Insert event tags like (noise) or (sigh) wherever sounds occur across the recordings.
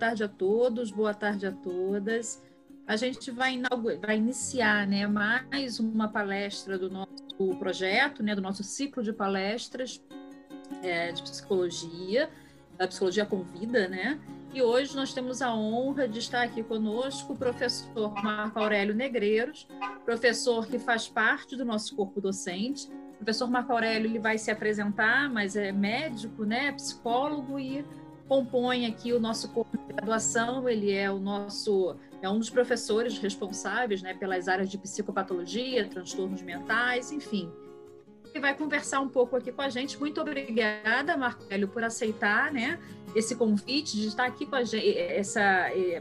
tarde a todos, boa tarde a todas. A gente vai, vai iniciar né, mais uma palestra do nosso projeto, né, do nosso ciclo de palestras é, de psicologia, a Psicologia Convida, né? E hoje nós temos a honra de estar aqui conosco o professor Marco Aurélio Negreiros, professor que faz parte do nosso corpo docente. O professor Marco Aurélio ele vai se apresentar, mas é médico, né, psicólogo e compõe aqui o nosso corpo de graduação. Ele é o nosso é um dos professores responsáveis, né, pelas áreas de psicopatologia, transtornos mentais, enfim que vai conversar um pouco aqui com a gente. Muito obrigada, Marco Hélio, por aceitar né, esse convite de estar aqui com a gente, essa, é,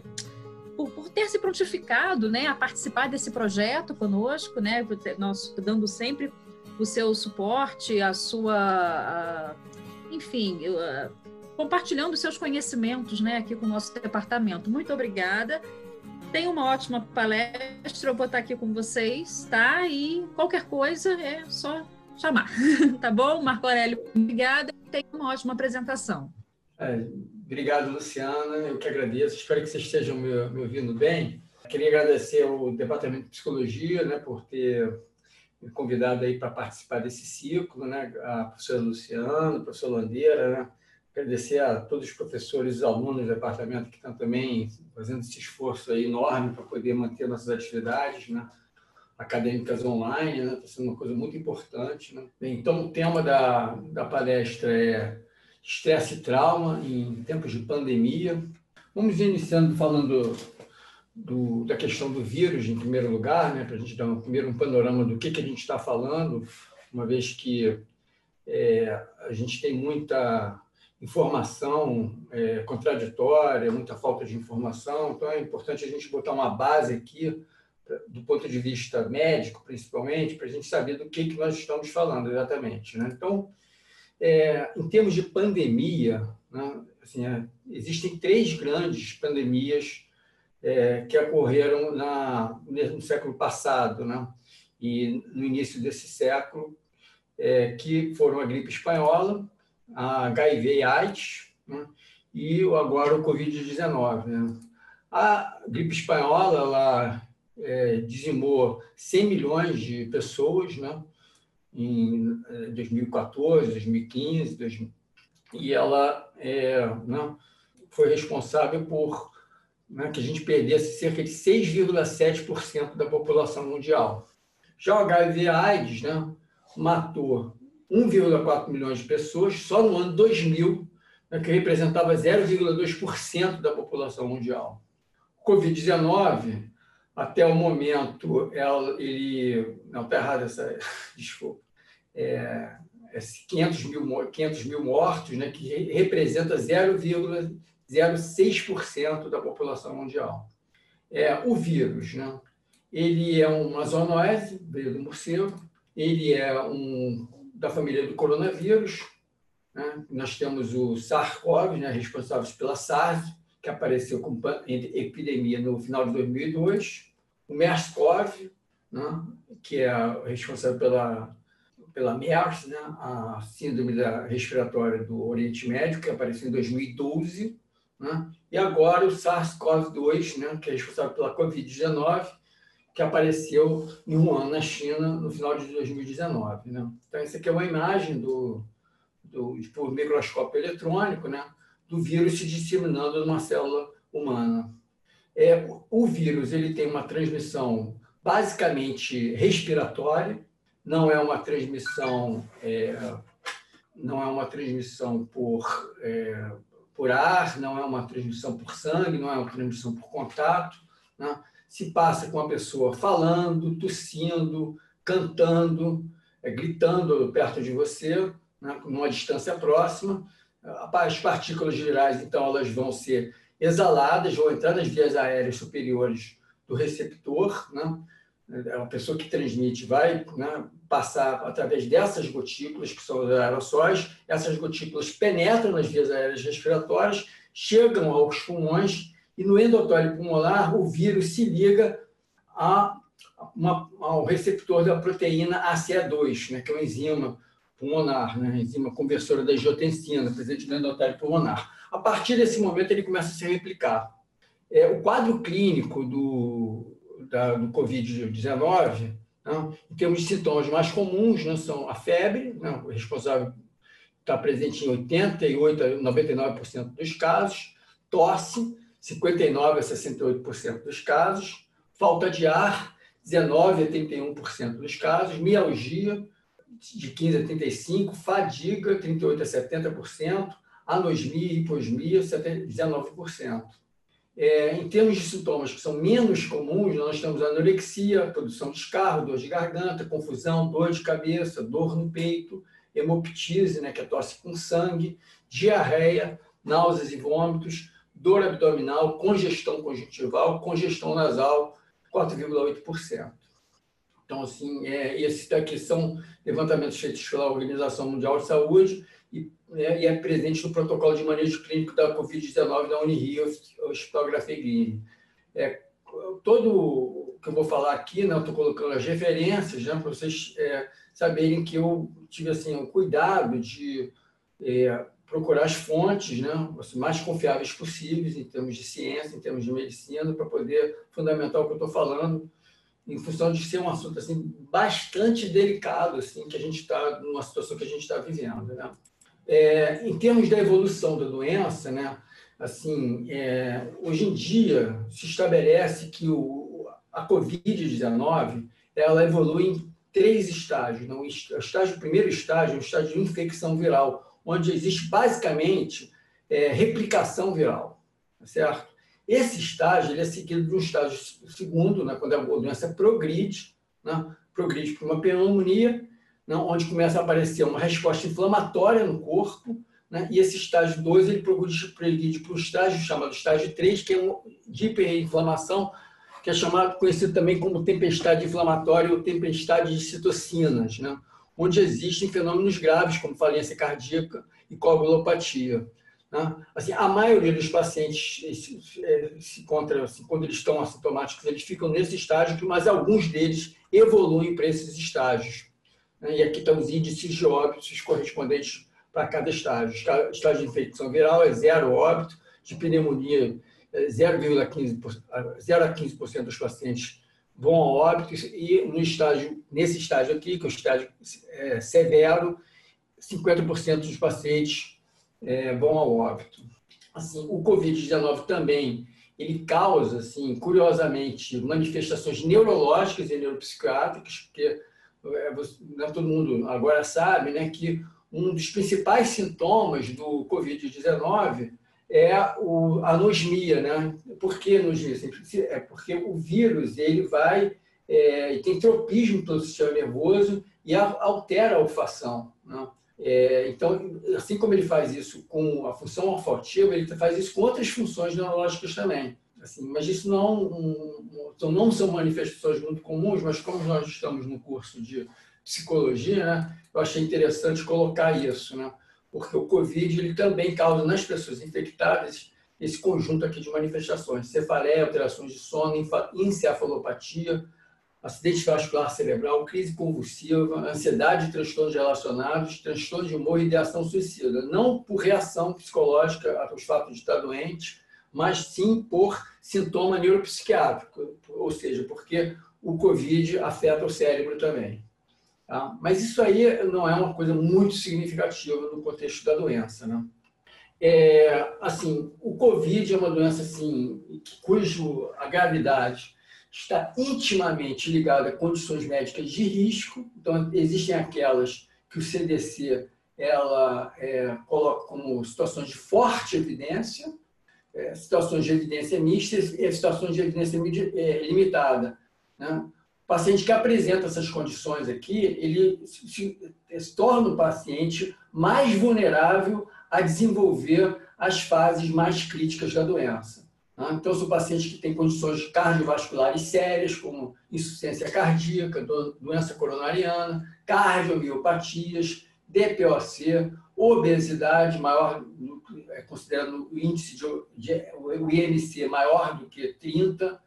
por, por, ter se prontificado né, a participar desse projeto conosco, né, nós dando sempre o seu suporte, a sua. A, enfim, a, compartilhando seus conhecimentos né, aqui com o nosso departamento. Muito obrigada. Tenha uma ótima palestra, eu vou estar aqui com vocês, tá? E qualquer coisa é só chamar. (laughs) tá bom? Marco Aurélio, obrigada. Tenha uma ótima apresentação. É, obrigado, Luciana. Eu que agradeço. Espero que vocês estejam me, me ouvindo bem. Queria agradecer ao Departamento de Psicologia né, por ter me convidado aí para participar desse ciclo, né? A professora Luciana, a professora Landeira, né? Agradecer a todos os professores e alunos do departamento que estão também fazendo esse esforço enorme para poder manter nossas atividades, né? acadêmicas online, está né? sendo uma coisa muito importante. Né? Então, o tema da, da palestra é estresse e trauma em tempos de pandemia. Vamos iniciando falando do, da questão do vírus, em primeiro lugar, né? para a gente dar um, primeiro um panorama do que, que a gente está falando, uma vez que é, a gente tem muita informação é, contraditória, muita falta de informação, então é importante a gente botar uma base aqui do ponto de vista médico, principalmente, para a gente saber do que, que nós estamos falando exatamente. Né? Então, é, em termos de pandemia, né, assim, é, existem três grandes pandemias é, que ocorreram na, no século passado né? e no início desse século, é, que foram a gripe espanhola, a HIV e AIDS né? e agora o Covid-19. Né? A gripe espanhola, ela é, dizimou 100 milhões de pessoas né, em 2014, 2015, 2000, e ela é, né, foi responsável por né, que a gente perdesse cerca de 6,7% da população mundial. Já o HIV-AIDS né, matou 1,4 milhões de pessoas só no ano 2000, né, que representava 0,2% da população mundial. O Covid-19 até o momento, ele. Não, está errado essa. (laughs) Desculpa. É, é 500, mil, 500 mil mortos, né, que representa 0,06% da população mundial. É, o vírus, né, ele é uma zoonose, veio do morcego, ele é um da família do coronavírus. Né, nós temos o SARS-CoV, né, responsável pela SARS, que apareceu com epidemia no final de 2002 o MERS-CoV, né, que é responsável pela, pela MERS, né, a síndrome da respiratória do Oriente Médio, que apareceu em 2012, né, e agora o SARS-CoV-2, né, que é responsável pela Covid-19, que apareceu em Wuhan, na China, no final de 2019. Né? Então, essa aqui é uma imagem do, do, por microscópio eletrônico né, do vírus se disseminando numa célula humana. É, o vírus ele tem uma transmissão basicamente respiratória, não é uma transmissão é, não é uma transmissão por é, por ar, não é uma transmissão por sangue, não é uma transmissão por contato, né? Se passa com a pessoa falando, tossindo, cantando, é, gritando perto de você, né? numa distância próxima. As partículas virais, então, elas vão ser exaladas ou entrar nas vias aéreas superiores do receptor, né? a pessoa que transmite vai né, passar através dessas gotículas, que são os aerossóis, essas gotículas penetram nas vias aéreas respiratórias, chegam aos pulmões e no endotélio pulmonar o vírus se liga a uma, ao receptor da proteína ACE2, né, que é uma enzima pulmonar, né? enzima conversora da angiotensina, presente no endotélio pulmonar. A partir desse momento, ele começa a se replicar. É, o quadro clínico do, do Covid-19, né, em termos de sintomas mais comuns, né, são a febre, né, responsável está presente em 88% a 99% dos casos, tosse, 59% a 68% dos casos, falta de ar, 19% a 31% dos casos, mialgia, de 15% a 35%, fadiga, 38% a 70%, anosmia e hiposmia, 19%. É, em termos de sintomas que são menos comuns, nós temos anorexia, produção de escarro, dor de garganta, confusão, dor de cabeça, dor no peito, hemoptise, né, que é tosse com sangue, diarreia, náuseas e vômitos, dor abdominal, congestão conjuntival, congestão nasal, 4,8%. Então, assim, é, esses daqui são levantamentos feitos pela Organização Mundial de Saúde e, é, e é presente no protocolo de manejo clínico da Covid-19 da Unirio, Hospital Grafegrini. É, todo o que eu vou falar aqui, né, estou colocando as referências né, para vocês é, saberem que eu tive assim, o cuidado de é, procurar as fontes né, mais confiáveis possíveis em termos de ciência, em termos de medicina, para poder fundamentar o que eu estou falando, em função de ser um assunto assim, bastante delicado, assim, que a gente está numa situação que a gente está vivendo. Né? É, em termos da evolução da doença, né, assim, é, hoje em dia se estabelece que o, a Covid-19 ela evolui em três estágios. Não? O, estágio, o primeiro estágio é o estágio de infecção viral, onde existe basicamente é, replicação viral, tá certo? Esse estágio ele é seguido de um estágio segundo, né, quando a doença progride, né, progride para uma pneumonia, onde começa a aparecer uma resposta inflamatória no corpo, né? e esse estágio 2 ele progride para o estágio chamado estágio 3, que é um de hiperinflamação, que é chamado, conhecido também como tempestade inflamatória ou tempestade de citocinas, né? Onde existem fenômenos graves como falência cardíaca e coagulopatia. Né? Assim, a maioria dos pacientes se, se encontra, assim, quando eles estão assintomáticos, eles ficam nesse estágio, mas alguns deles evoluem para esses estágios. Né? E aqui estão os índices de óbitos correspondentes para cada estágio. Estágio de infecção viral é zero óbito, de pneumonia 0,15% é 0 a 15% dos pacientes vão ao óbito e no estágio, nesse estágio aqui, que é o estágio é, severo, 50% dos pacientes é, vão ao óbito. Assim, o COVID-19 também ele causa, assim, curiosamente, manifestações neurológicas e neuropsiquiátricas, porque é, né, todo mundo agora sabe né, que um dos principais sintomas do Covid-19 é a anosmia. Né? Por que anosmia? É porque o vírus ele vai é, tem tropismo pelo sistema nervoso e altera a olfação. Né? É, então, assim como ele faz isso com a função olfativa, ele faz isso com outras funções neurológicas também. Assim, mas isso não, um, então não são manifestações muito comuns, mas como nós estamos no curso de psicologia, né, eu achei interessante colocar isso, né, porque o Covid ele também causa nas pessoas infectadas esse conjunto aqui de manifestações: cefaleia, alterações de sono, encefalopatia, acidente vascular cerebral, crise convulsiva, ansiedade transtornos relacionados, transtorno de humor e ideação suicida. Não por reação psicológica aos fatos de estar doente, mas sim por sintoma neuropsiquiátrico, ou seja, porque o Covid afeta o cérebro também. Tá? Mas isso aí não é uma coisa muito significativa no contexto da doença. Né? É, assim, o Covid é uma doença assim, cujo a gravidade está intimamente ligada a condições médicas de risco. Então, existem aquelas que o CDC ela é, coloca como situações de forte evidência, é, situações de evidência mista e situações de evidência é, limitada. Né? Paciente que apresenta essas condições aqui, ele se, se, se torna o paciente mais vulnerável a desenvolver as fases mais críticas da doença. Né? Então, são pacientes que têm condições cardiovasculares sérias, como insuficiência cardíaca, doença coronariana, cardiomiopatias, DPOC, obesidade maior, é considerando o índice de, de o IMC maior do que 30,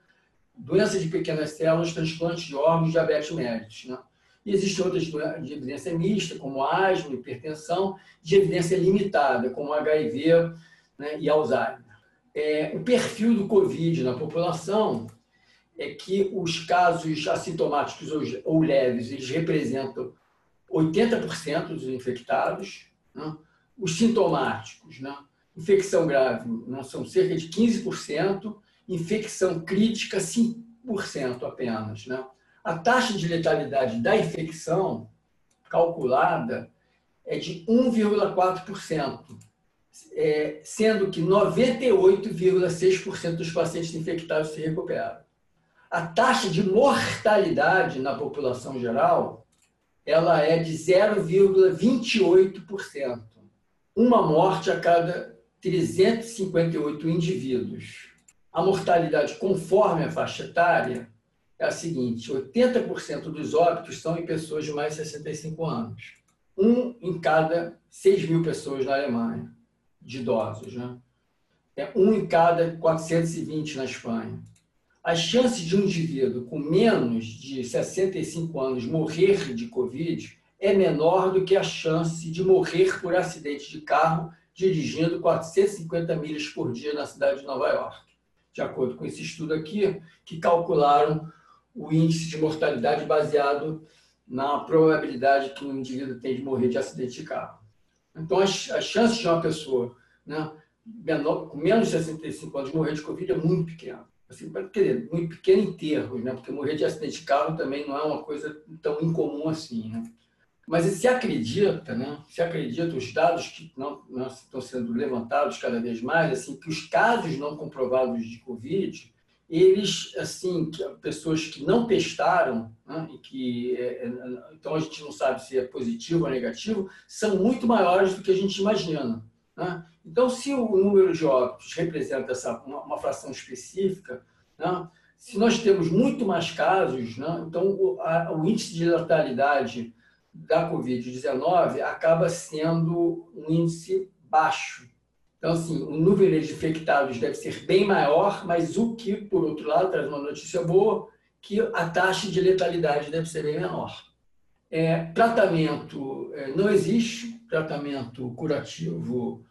doença de pequenas células, transplante de órgãos, diabetes mellitus. Né? E existem outras de evidência mista, como asma, hipertensão, de evidência limitada, como HIV né, e Alzheimer. É, o perfil do Covid na população é que os casos assintomáticos ou, leves eles representam 80% dos infectados, né? os sintomáticos, né? infecção grave, né? são cerca de 15%, infecção crítica 5% apenas. Né? A taxa de letalidade da infecção calculada é de 1,4%, é, sendo que 98,6% dos pacientes infectados se recuperaram. A taxa de mortalidade na população geral ela é de 0,28%. Uma morte a cada 358 indivíduos. A mortalidade conforme a faixa etária é a seguinte: 80% dos óbitos são em pessoas de mais de 65 anos. Um em cada 6 mil pessoas na Alemanha, de idosos. Né? É um em cada 420 na Espanha as chances de um indivíduo com menos de 65 anos morrer de Covid é menor do que a chance de morrer por acidente de carro dirigindo 450 milhas por dia na cidade de Nova York. De acordo com esse estudo aqui, que calcularam o índice de mortalidade baseado na probabilidade que um indivíduo tem de morrer de acidente de carro. Então, as, as chances de uma pessoa né, menor, com menos de 65 anos morrer de Covid é muito pequena assim, quer dizer, muito pequeno em termos, né? porque morrer de acidente de carro também não é uma coisa tão incomum assim. Né? Mas se acredita, né? se acredita, os dados que não, não, estão sendo levantados cada vez mais, assim, que os casos não comprovados de Covid, eles, assim, que pessoas que não testaram, né? e que, é, é, então a gente não sabe se é positivo ou negativo, são muito maiores do que a gente imagina. Né? Então, se o número de óbitos representa essa, uma, uma fração específica, né? se nós temos muito mais casos, né? então o, a, o, índice de letalidade da Covid-19 acaba sendo um índice baixo. Então, assim, o número de infectados deve ser bem maior, mas o que, por outro lado, traz uma notícia boa, que a taxa de letalidade deve ser bem menor. É, tratamento é, não existe, tratamento curativo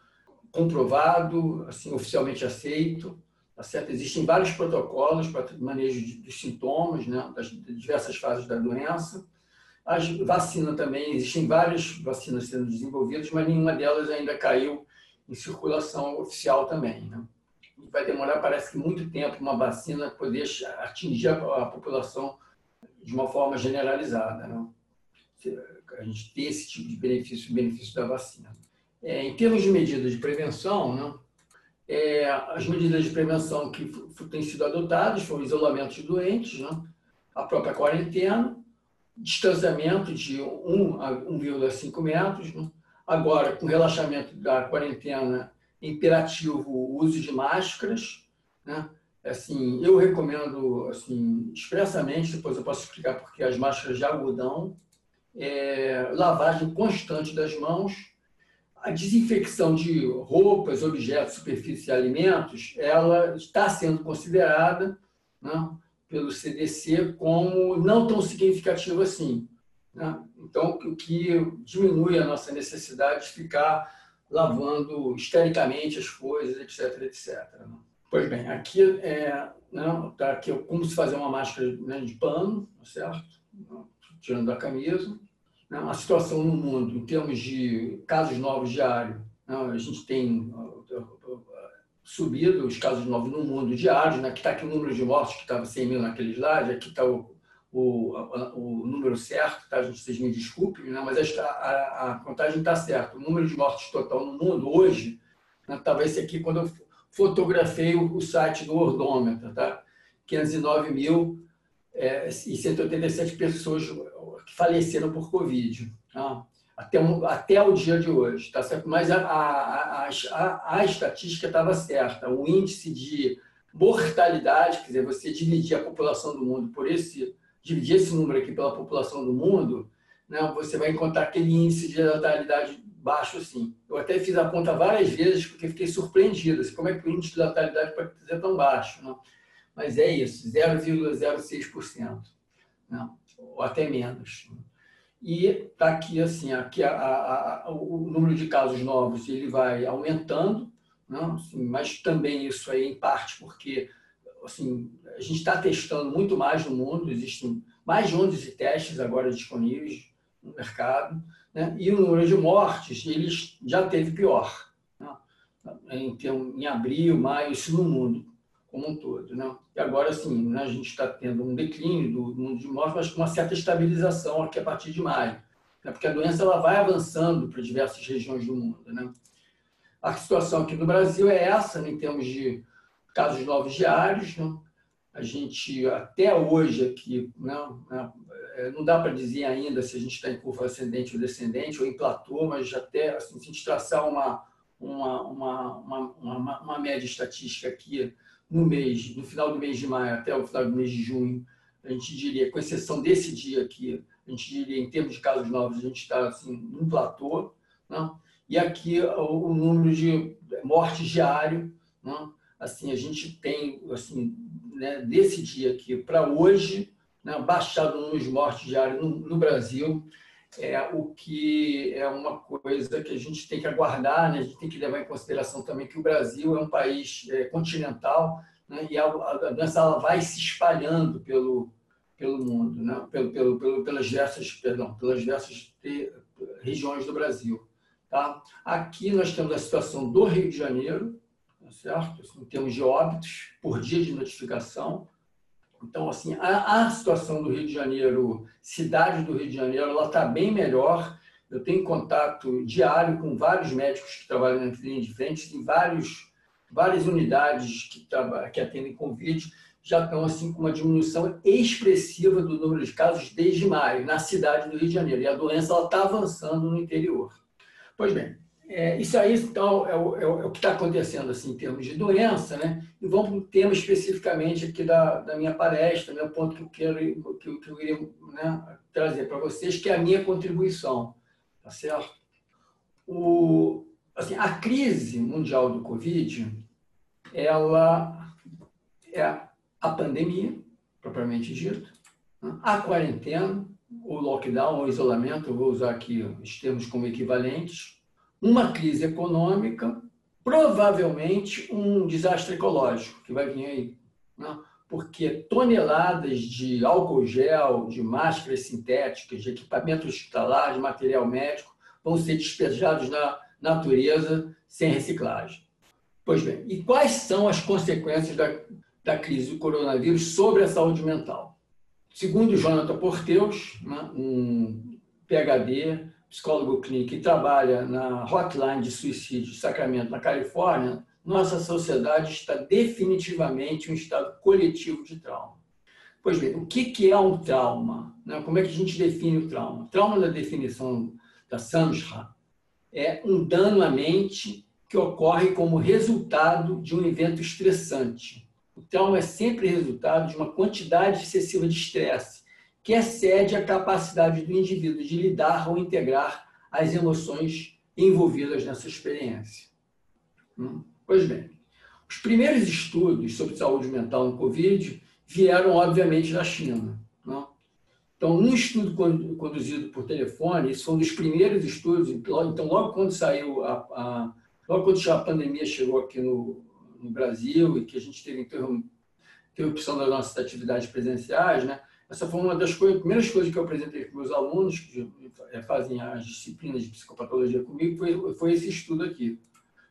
comprovado, assim, oficialmente aceito. Tá certo? Existem vários protocolos para manejo de, dos sintomas, né, das diversas fases da doença. As vacinas também, existem várias vacinas sendo desenvolvidas, mas nenhuma delas ainda caiu em circulação oficial também. Né? Vai demorar, parece que, muito tempo uma vacina poder atingir a, a população de uma forma generalizada. Né? A gente ter esse tipo de benefício, benefício da vacina. É, em termos de medidas de prevenção, né, é, as medidas de prevenção que têm sido adotadas foram isolamento de doentes, né, a própria quarentena, distanciamento de 1 a 1,5 metros. Né, agora, com relaxamento da quarentena, imperativo o uso de máscaras. Né, assim, eu recomendo assim, expressamente, depois eu posso explicar porque as máscaras de algodão, é, lavagem constante das mãos, a desinfecção de roupas, objetos, superfícies e alimentos, ela está sendo considerada né, pelo CDC como não tão significativa assim. Né? Então, o que diminui a nossa necessidade de ficar lavando estericamente as coisas, etc, etc. Né? Pois bem, aqui é né, tá aqui como se fazer uma máscara né, de pano, tá certo? Tirando a camisa né, a situação no mundo em termos de casos novos diários. A gente tem subido os casos novos no mundo diário, né, que está aqui o número de mortes, que estava 100 mil naquele slide, aqui está o, o, o número certo, tá? vocês me desculpem, né, mas a, a, a contagem está certa. O número de mortes total no mundo hoje estava né, esse aqui quando eu fotografei o, o site do Ordômetro, tá? 509 mil é, e 187 pessoas que faleceram por Covid, tá? Até, até o dia de hoje. Tá certo? Mas a, a, a, a estatística estava certa. O índice de mortalidade, quer dizer, você dividir a população do mundo por esse, dividir esse número aqui pela população do mundo, né, você vai encontrar aquele índice de letalidade baixo assim. Eu até fiz a conta várias vezes porque fiquei surpreendido. Assim, como é que o índice de letalidade pode ser tão baixo? Né? Mas é isso, 0,06%. Né? ou até menos. E está aqui assim, aqui a, a, a, o número de casos novos ele vai aumentando, não? Né? Assim, mas também isso aí em parte porque assim, a gente está testando muito mais no mundo, existem mais de 11 testes agora disponíveis no mercado, né? e o número de mortes eles já teve pior, né? em, em abril, maio, isso no mundo como um todo. Né? E agora, sim, né, a gente está tendo um declínio do número de mortes, mas com uma certa estabilização aqui a partir de maio, né? porque a doença ela vai avançando para diversas regiões do mundo. Né? A situação aqui no Brasil é essa, né, em termos de casos novos diários. Né? A gente, até hoje, aqui, não, né, é, não dá para dizer ainda se a gente está em curva ascendente ou descendente, ou em platô, mas até assim, se a gente traçar uma, uma, uma, uma, uma média estatística aqui, no mês, no final do mês de maio até o final do mês de junho, a gente diria, com exceção desse dia aqui, a gente diria, em termos de casos novos, a gente está assim, num platô. Né? E aqui o, o, número de mortes diário, né? assim, a gente tem, assim, né, desse dia aqui para hoje, né, baixado o número de mortes diárias no, no Brasil, é o que é uma coisa que a gente tem que aguardar, né? a gente tem que levar em consideração também que o Brasil é um país é, continental né? e a, a doença ela vai se espalhando pelo, pelo mundo, né? pelo, pelo, pelo, pelas diversas, perdão, pelas diversas regiões do Brasil. Tá? Aqui nós temos a situação do Rio de Janeiro, tá certo? Em termos de óbitos por dia de notificação, então, assim, a, a, situação do Rio de Janeiro, cidade do Rio de Janeiro, ela está bem melhor. Eu tenho contato diário com vários médicos que trabalham na linha de frente, em vários, várias unidades que, que atendem Covid, já estão assim com uma diminuição expressiva do número de casos desde maio, na cidade do Rio de Janeiro. E a doença está avançando no interior. Pois bem, é, isso aí, então, é o, é o, é que está acontecendo assim, em termos de doença, né? E vamos para o tema especificamente aqui da, da minha palestra, né? o ponto que eu, quero, que eu, que eu queria né, trazer para vocês, que é a minha contribuição, tá certo? O, assim, a crise mundial do Covid, ela é a pandemia, propriamente dito, né? a quarentena, o lockdown, o isolamento, eu vou usar aqui os termos como equivalentes, uma crise econômica, provavelmente um desastre ecológico que vai vir aí. Né? Porque toneladas de álcool gel, de máscaras sintéticas, de equipamento hospitalar, de material médico, vão ser despejados na natureza sem reciclagem. Pois bem, e quais são as consequências da, da crise do coronavírus sobre a saúde mental? Segundo Jonathan Porteus, né, um PhD psicólogo clínico que trabalha na hotline de suicídio de Sacramento, na Califórnia, nossa sociedade está definitivamente em um estado coletivo de trauma. Pois bem, o que é um trauma? Né? Como é que a gente define o trauma? Trauma, da definição da Samsha, é um dano à mente que ocorre como resultado de um evento estressante. O trauma é sempre resultado de uma quantidade excessiva de estresse que excede a capacidade do indivíduo de lidar ou integrar as emoções envolvidas nessa experiência. Hum? Pois bem, os primeiros estudos sobre saúde mental no Covid vieram, obviamente, da China. Não? Então, um estudo conduzido por telefone, isso foi um dos primeiros estudos, então, logo quando saiu, a, a logo quando a pandemia chegou aqui no, no Brasil e que a gente teve interrupção das nossas atividades presenciais, né, essa foi uma das coisas, primeiras coisas que eu apresentei para meus alunos, que é, fazem as disciplinas de psicopatologia comigo, foi, foi esse estudo aqui.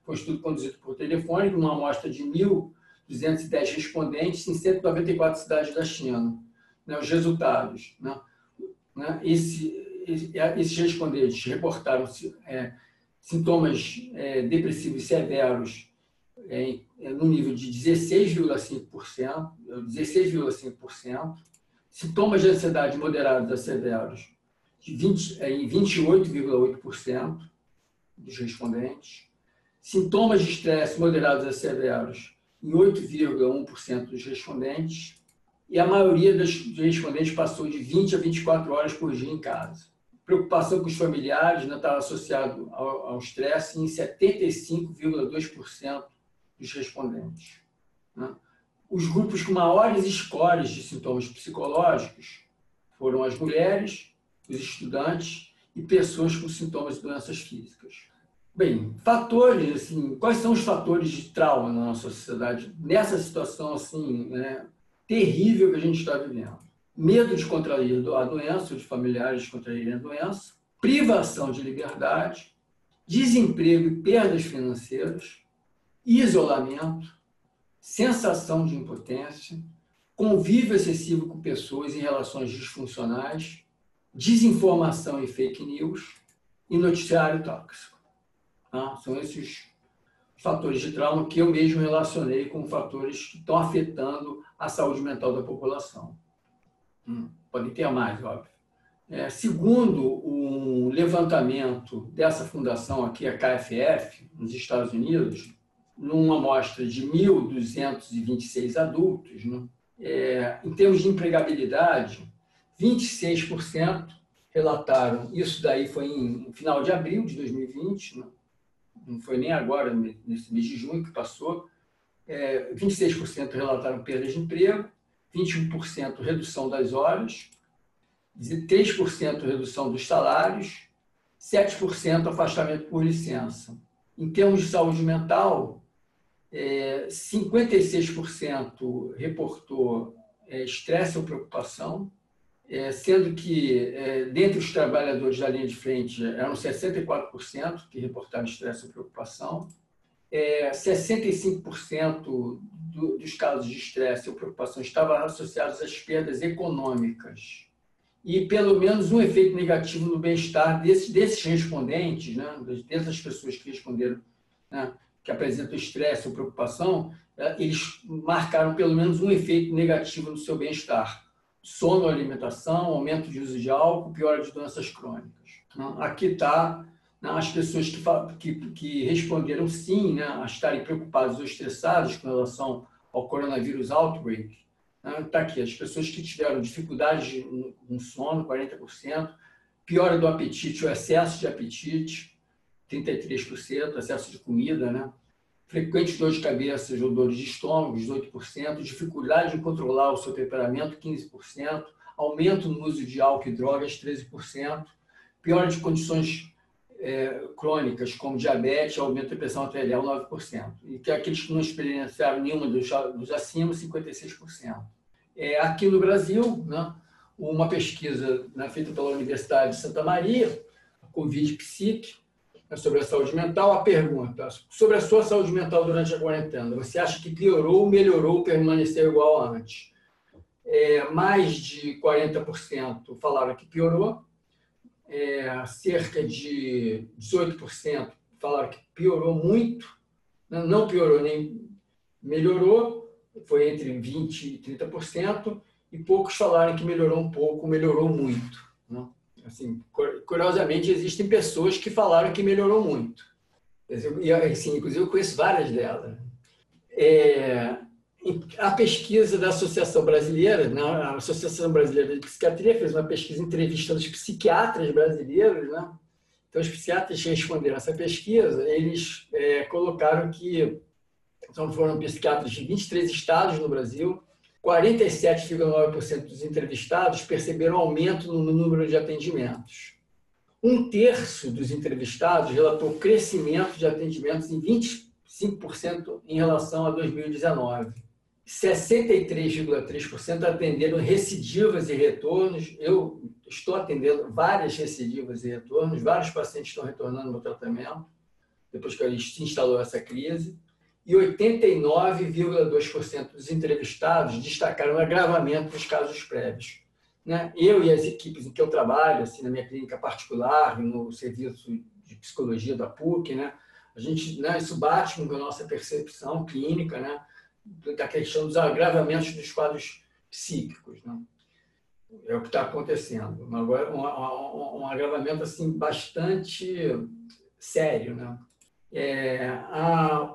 Foi um estudo conduzido por telefone, com uma amostra de 1.210 respondentes em 194 cidades da China. Né, os resultados. Né, né, esse, esse, esses respondentes reportaram é, sintomas é, depressivos severos é, no nível de 16,5%, 16,5%, Sintomas de ansiedade moderados a severos de 20, é, em 28,8% dos respondentes. Sintomas de estresse moderados a severos em 8,1% dos respondentes. E a maioria dos respondentes passou de 20 a 24 horas por dia em casa. Preocupação com os familiares não né, estava associado ao estresse em 75,2% dos respondentes. Né? Os grupos com maiores scores de sintomas psicológicos foram as mulheres, os estudantes e pessoas com sintomas de doenças físicas. Bem, fatores, assim, quais são os fatores de trauma na nossa sociedade nessa situação assim, né, terrível que a gente está vivendo? Medo de contrair a doença, de familiares contraírem a doença, privação de liberdade, desemprego e perdas financeiras, isolamento, sensação de impotência, convívio excessivo com pessoas em relações disfuncionais, desinformação e fake news e noticiário tóxico. Tá? São esses fatores de trauma que eu mesmo relacionei com fatores que estão afetando a saúde mental da população. Hum, ter mais, óbvio. É, segundo um levantamento dessa fundação aqui, a KFF, nos Estados Unidos, numa amostra de 1.226 adultos, né, é, em termos de empregabilidade, 26% relataram, isso daí foi em final de abril de 2020, né, não foi nem agora, nesse mês de junho que passou, é, 26% relataram perda de emprego, 21% redução das horas, 3% redução dos salários, 7% afastamento por licença. Em termos de saúde mental, é, 56% reportou é, estresse ou preocupação, é, sendo que, é, dentre os trabalhadores da linha de frente, eram 64% que reportaram estresse ou preocupação, é, 65% do, dos casos de estresse ou preocupação estavam associados às perdas econômicas. E pelo menos um efeito negativo no bem-estar desses, desses respondentes, né, dessas pessoas que responderam, né, que apresentam estresse ou preocupação, é, eles marcaram pelo menos um efeito negativo no seu bem-estar. Sono, alimentação, aumento de uso de álcool, piora de doenças crônicas. Né. Aqui está né, as pessoas que, que, que responderam sim né, a estarem preocupadas ou estressadas com relação ao coronavírus outbreak, Está né? aqui, as pessoas que tiveram dificuldade no sono, 40%, piora do apetite, o excesso de apetite, 33%, excesso de comida, né? frequentes dores de cabeça ou dores de estômago, 18%, dificuldade em controlar o seu temperamento, 15%, aumento no uso de álcool e drogas, 13%, piora de condições é, crônicas, como diabetes, aumento da pressão arterial, 9%. E que aqueles que não experienciaram nenhuma dos, dos acima, 56%. É, aqui no Brasil, né, uma pesquisa né, feita pela Universidade de Santa Maria, a Né, sobre a saúde mental, a pergunta sobre a sua saúde mental durante a quarentena. Você acha que piorou, melhorou, permaneceu igual a antes? É, mais de 40% falaram que piorou, é, cerca de 18% falaram que piorou muito, não piorou nem melhorou, foi entre 20% e 30%, e poucos falaram que melhorou um pouco, melhorou muito. Né? Assim, curiosamente, existem pessoas que falaram que melhorou muito. E, assim, inclusive, eu conheço várias delas. É, a pesquisa da Associação Brasileira, né? a Associação Brasileira de Psiquiatria fez uma pesquisa entrevistando os psiquiatras brasileiros, né? Então, os psiquiatras que responderam essa pesquisa, eles é, colocaram que então, foram psiquiatras de 23 estados no Brasil, 47,9% dos entrevistados perceberam aumento no número de atendimentos. Um terço dos entrevistados relatou crescimento de atendimentos em 25% em relação a 2019. 63,3% atenderam recidivas e retornos. Eu estou atendendo várias recidivas e retornos, vários pacientes estão retornando no tratamento, depois que se instalou essa crise. E 89,2% dos entrevistados destacaram o agravamento dos casos prévios. Né? Eu e as equipes em que eu trabalho, assim, na minha clínica particular, no serviço de psicologia da PUC, né? a gente, né, isso bate com a nossa percepção clínica, né? da questão dos agravamentos dos quadros psíquicos. Né? É o que está acontecendo. Agora, um, um, um, agravamento assim, bastante sério. Né? É, a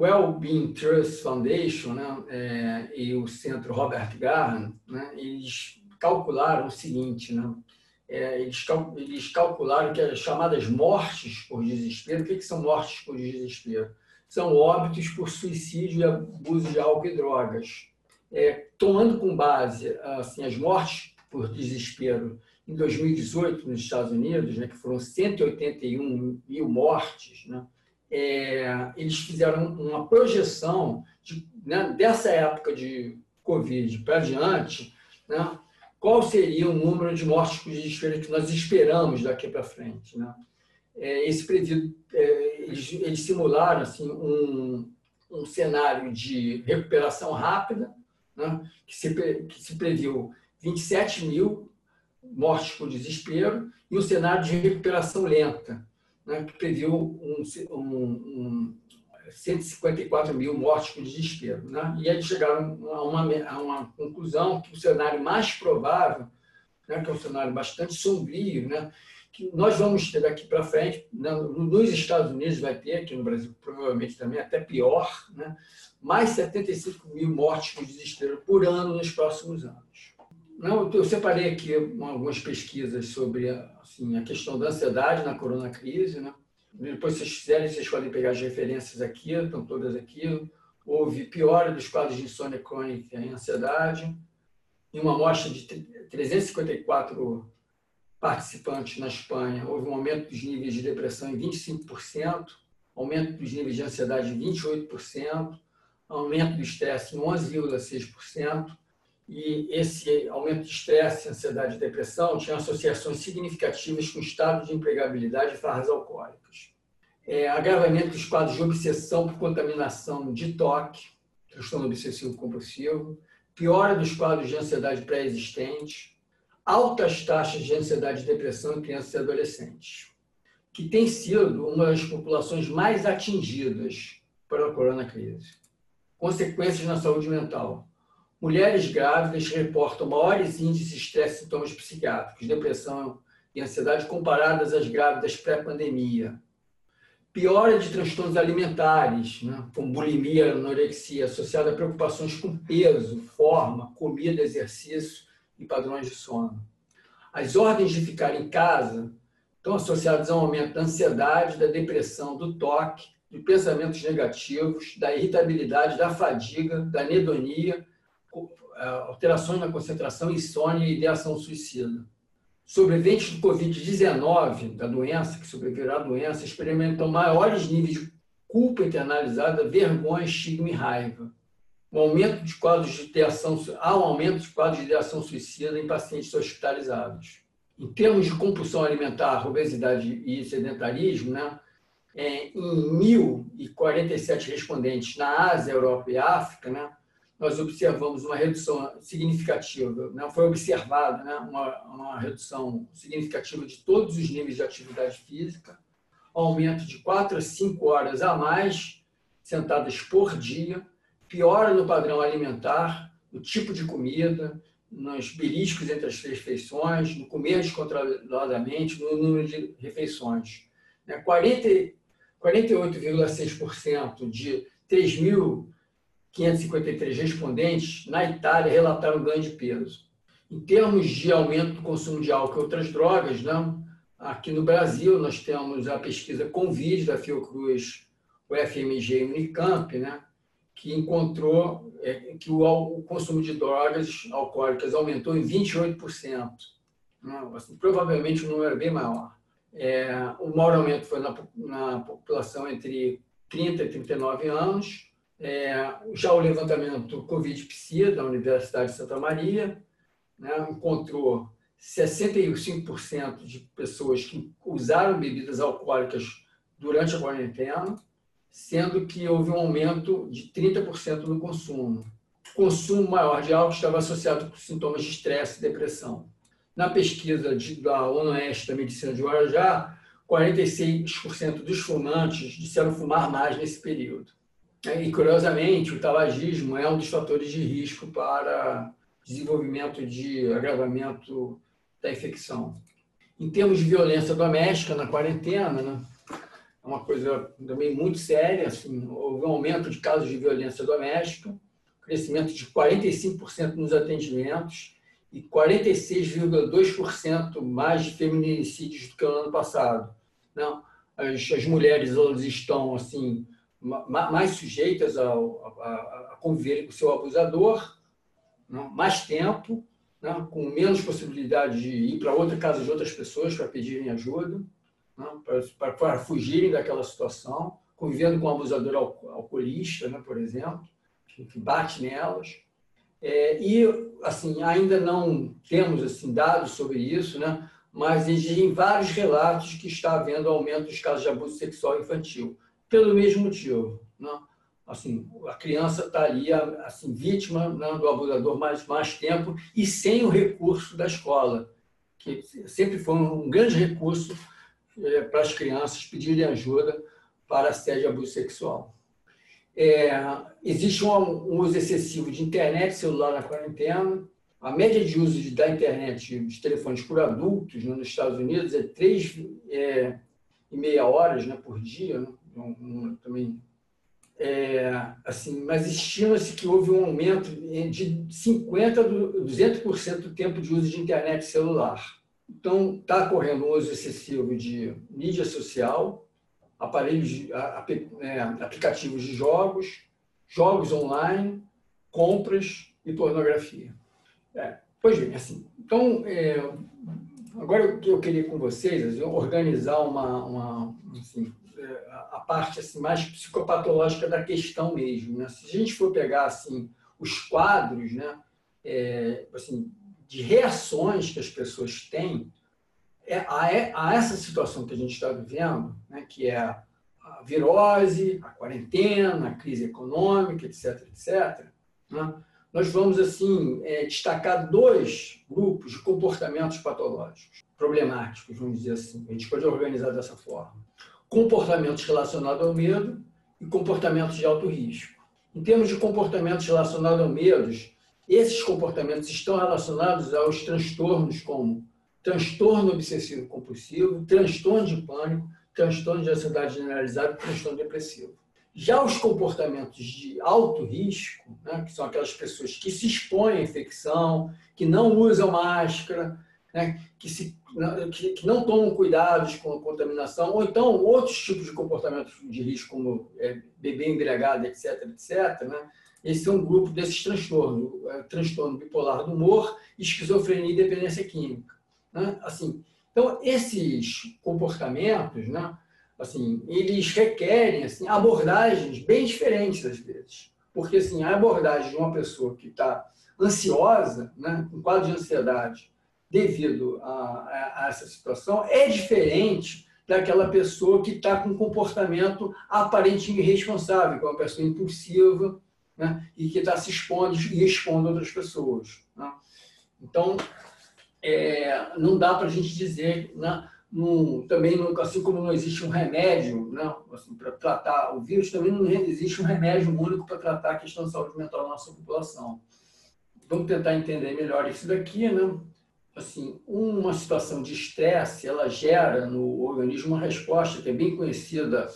Wellbeing Trust Foundation né, é, e o Centro Robert Garran, né, eles calcularam o seguinte, né, é, eles, cal, eles calcularam que as chamadas mortes por desespero, o que, que são mortes por desespero? são óbitos por suicídio e abuso de álcool e drogas. É, tomando com base assim, as mortes por desespero em 2018 nos Estados Unidos, né, que foram 181 mil mortes, né, é, eles fizeram uma projeção de, né, dessa época de Covid para diante, né, qual seria o número de mortes por desespero que nós esperamos daqui para frente. Né? É, esse é, eles, eles, simularam assim, um, um cenário de recuperação rápida, né, que, se, que se previu 27 mil mortes por desespero, e um cenário de recuperação lenta, né, que previu um, um, um 154 mil mortes por desespero. Né? E eles chegaram a uma, a uma conclusão que o cenário mais provável, né, que é um cenário bastante sombrio, né, que nós vamos ter daqui para frente, né, nos Estados Unidos vai ter, aqui no Brasil provavelmente também até pior, né, mais 75 mil mortes por desespero por ano nos próximos anos. Não, eu separei aqui algumas pesquisas sobre assim, a questão da ansiedade na corona crise. Né? Depois, se vocês quiserem, vocês podem pegar as referências aqui, estão todas aqui. Houve piora dos quadros de insônia crônica e ansiedade. Em uma amostra de 354 participantes na Espanha, houve um aumento dos níveis de depressão em 25%, aumento dos níveis de ansiedade em 28%, aumento do estresse em 11,6%, e esse aumento de estresse, ansiedade e depressão tinha associações significativas com estado de empregabilidade e farras alcoólicas. É, agravamento dos quadros de obsessão por contaminação de toque, transtorno obsessivo compulsivo, piora dos quadros de ansiedade pré-existentes, altas taxas de ansiedade e depressão em crianças e adolescentes, que tem sido uma das populações mais atingidas pela corona crise. Consequências na saúde mental. Mulheres grávidas reportam maiores índices de estresse e sintomas psiquiátricos, depressão e ansiedade comparadas às grávidas pré-pandemia. Piora de transtornos alimentares, né, como bulimia, anorexia, associada a preocupações com peso, forma, comida, exercício e padrões de sono. As ordens de ficar em casa estão associadas ao aumento da ansiedade, da depressão, do toque, de pensamentos negativos, da irritabilidade, da fadiga, da anedonia, alterações na concentração, insônia e ideação suicida. Sobreviventes do Covid-19, da doença, que sobreviveram à doença, experimentam maiores níveis de culpa internalizada, vergonha, estigma e raiva um aumento de quadros de ideação, há um aumento de quadros de ideação suicida em pacientes hospitalizados. Em termos de compulsão alimentar, obesidade e sedentarismo, né, é, em 1.047 respondentes na Ásia, Europa e África, né, nós observamos uma redução significativa, né, foi observada né, uma, uma redução significativa de todos os níveis de atividade física, aumento de 4 a 5 horas a mais sentadas por dia, piora no padrão alimentar, no tipo de comida, nos beliscos entre as refeições, no comer descontroladamente, no número de refeições. 48,6% né, de 3.553 respondentes na Itália relataram ganho de peso. Em termos de aumento do consumo de álcool e outras drogas, né, aqui no Brasil nós temos a pesquisa Convide da Fiocruz, o FMG e Unicamp, né, que encontrou é, que o, consumo de drogas alcoólicas aumentou em 28%. Não, assim, provavelmente o número é bem maior. É, o maior aumento foi na, na, população entre 30 e 39 anos. É, já o levantamento Covid-PSI da Universidade de Santa Maria né, encontrou 65% de pessoas que usaram bebidas alcoólicas durante a quarentena sendo que houve um aumento de 30% no consumo. O consumo maior de álcool estava associado com sintomas de estresse e depressão. Na pesquisa de, da ONU-Oeste da Medicina de Guarajá, 46% dos fumantes disseram fumar mais nesse período. E, curiosamente, o tabagismo é um dos fatores de risco para desenvolvimento de agravamento da infecção. Em termos de violência doméstica na quarentena, né, é uma coisa também muito séria. Assim, houve um aumento de casos de violência doméstica, crescimento de 45% nos atendimentos e 46,2% mais de feminicídios do que no ano passado. Não, as, as mulheres elas estão assim mais sujeitas a, a conviver com o seu abusador, não, mais tempo, né, com menos possibilidade de ir para outra casa de outras pessoas para pedirem ajuda, para, fugirem daquela situação, convivendo com um abusador alcoolista, né, por exemplo, que bate nelas. É, e assim ainda não temos assim dados sobre isso, né? mas existem vários relatos que está havendo aumento dos casos de abuso sexual infantil, pelo mesmo motivo. Né? Assim, a criança está ali assim, vítima né, do abusador mais, mais tempo e sem o recurso da escola, que sempre foi um grande recurso é, para as crianças pedirem ajuda para assédio e abuso sexual. É, existe um, um uso excessivo de internet celular na quarentena, a média de uso de, da internet de telefones por adultos né, nos Estados Unidos é três é, e meia horas né, por dia, né? Um, também. É, assim, mas estima-se que houve um aumento de 50% a 200% do tempo de uso de internet celular. Então, está ocorrendo um uso excessivo de mídia social, aparelhos, é, aplicativos de jogos, jogos online, compras e pornografia. É, pois bem, assim, então, é, agora o que eu queria com vocês, assim, organizar uma, uma assim, é, parte assim, mais psicopatológica da questão mesmo. Né? Se a gente for pegar assim, os quadros né, é, assim, de reações que as pessoas têm é, a, é, a essa situação que a gente está vivendo, né, que é a virose, a quarentena, a crise econômica, etc., etc., né, nós vamos assim é, destacar dois grupos de comportamentos patológicos, problemáticos, vamos dizer assim. A gente pode organizar dessa forma: comportamentos relacionados ao medo que que não tomam cuidados com a contaminação, ou então outros tipos de comportamentos de risco, como é, beber embriagado, etc., etc., né, esse é um grupo desses transtornos, é, transtorno bipolar do humor, esquizofrenia e dependência química. Né? Assim, então, esses comportamentos, né, assim, eles requerem assim, abordagens bem diferentes às vezes. Porque assim, a abordagem de uma pessoa que está ansiosa, né, com quadro de ansiedade, devido a, a, a, essa situação, é diferente daquela pessoa que está com um comportamento aparentemente irresponsável, que é uma pessoa impulsiva né, e que está se expondo e expondo outras pessoas. Né? Então, é, não dá para a gente dizer, né, também, assim como não existe um remédio né, assim, para tratar o vírus, também não existe um remédio único para tratar a questão de saúde mental da nossa população. Vamos tentar entender melhor isso daqui. Né? Assim, uma situação de estresse, ela gera no organismo uma resposta que é bem conhecida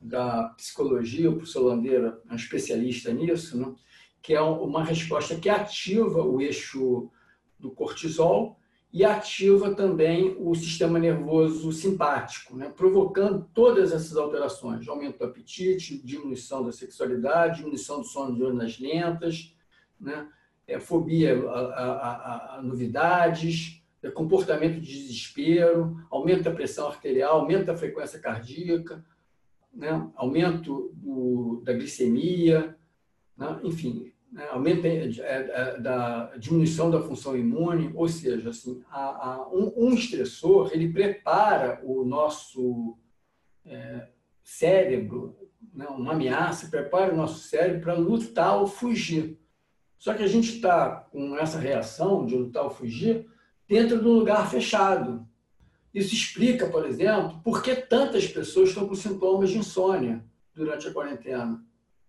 da psicologia, o professor Landeira é um especialista nisso, né? que é uma resposta que ativa o eixo do cortisol, e ativa também o sistema nervoso simpático, né? provocando todas essas alterações, aumento do apetite, diminuição da sexualidade, diminuição do sono de horas lentas, né? É, fobia a, a, a novidades, é, comportamento de desespero, aumento da pressão arterial, aumento da frequência cardíaca, né? aumento do, da glicemia, né? enfim, né, aumento é, é, da diminuição da função imune, ou seja, assim, a, a, um, um, estressor ele prepara o nosso é, cérebro, né, uma ameaça, prepara o nosso cérebro para lutar ou fugir. Só que a gente está com essa reação de lutar ou fugir dentro de um lugar fechado. Isso explica, por exemplo, por que tantas pessoas estão com sintomas de insônia durante a quarentena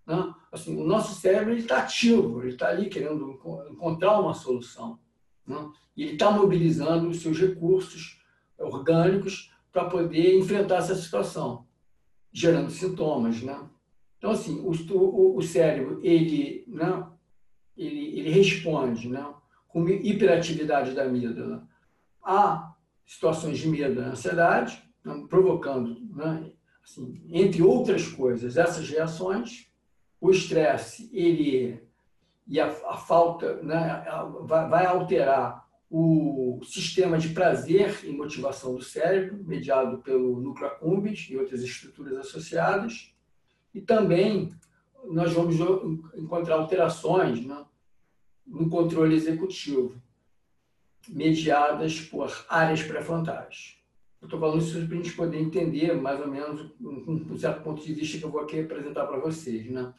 né? Assim, o nosso cérebro está ativo, ele está ali querendo encontrar uma solução. Né? E ele está mobilizando os seus recursos orgânicos para poder enfrentar essa situação, gerando sintomas. Né? Então, assim, o, o, o cérebro ele, né, ele, ele responde né, com hiperatividade da amígdala. A situações de medo e ansiedade, né, provocando, né, assim, entre outras coisas, essas reações o estresse ele e a, a falta né, vai, vai alterar o sistema de prazer e motivação do cérebro, mediado pelo núcleo accumbens e outras estruturas associadas, e também nós vamos encontrar alterações né, no controle executivo, mediadas por áreas pré-frontais. Estou falando isso para a gente poder entender mais ou menos um, um certo ponto de vista que eu vou aqui apresentar para vocês. Né?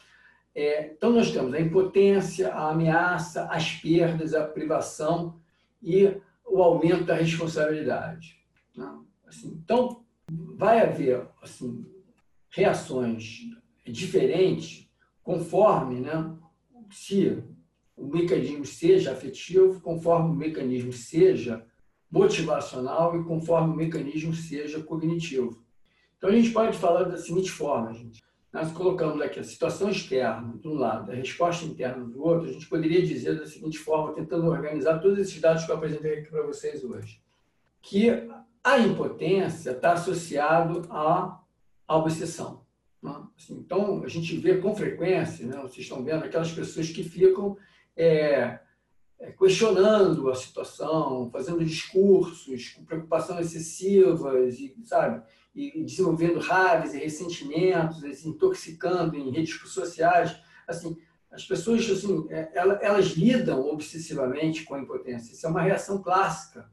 É, então, nós temos a impotência, a ameaça, as perdas, a privação e o aumento da responsabilidade. Né? Assim, então, vai haver assim, reações diferentes conforme né, se o mecanismo seja afetivo, conforme o mecanismo seja motivacional e conforme o mecanismo seja cognitivo. Então, a gente pode falar da seguinte forma, gente. Nós colocamos aqui a situação externa de um lado, a resposta interna do outro, a gente poderia dizer da seguinte forma, tentando organizar todos esses dados que eu apresentei aqui para vocês hoje, que a impotência está associado à, à obsessão. Né? Assim, então, a gente vê com frequência, né, vocês estão vendo, aquelas pessoas que ficam é, é, questionando a situação, fazendo discursos com preocupação excessivas, e, sabe? E desenvolvendo raves e ressentimentos, se intoxicando em redes sociais. Assim, as pessoas assim, é, elas lidam obsessivamente com a impotência. Isso é uma reação clássica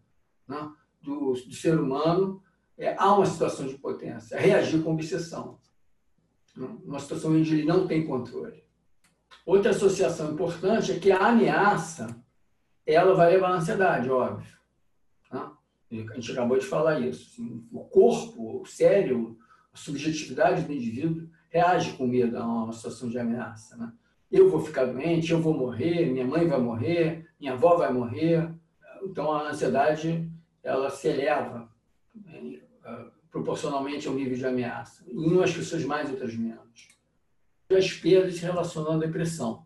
né, do, do ser humano é, a uma situação de impotência, é reagir com obsessão. Uma situação onde ele não tem controle. Outra associação importante é que a ameaça ela vai levar à ansiedade, óbvio. Né? A gente acabou de falar isso. Assim, o corpo, o cérebro, a subjetividade do indivíduo reage com medo a uma situação de ameaça. Né? Eu vou ficar doente, eu vou morrer, minha mãe vai morrer, minha avó vai morrer. Então, a ansiedade ela se eleva né, proporcionalmente ao nível de ameaça. Em umas pessoas mais, outras menos as perdas se relacionam à depressão.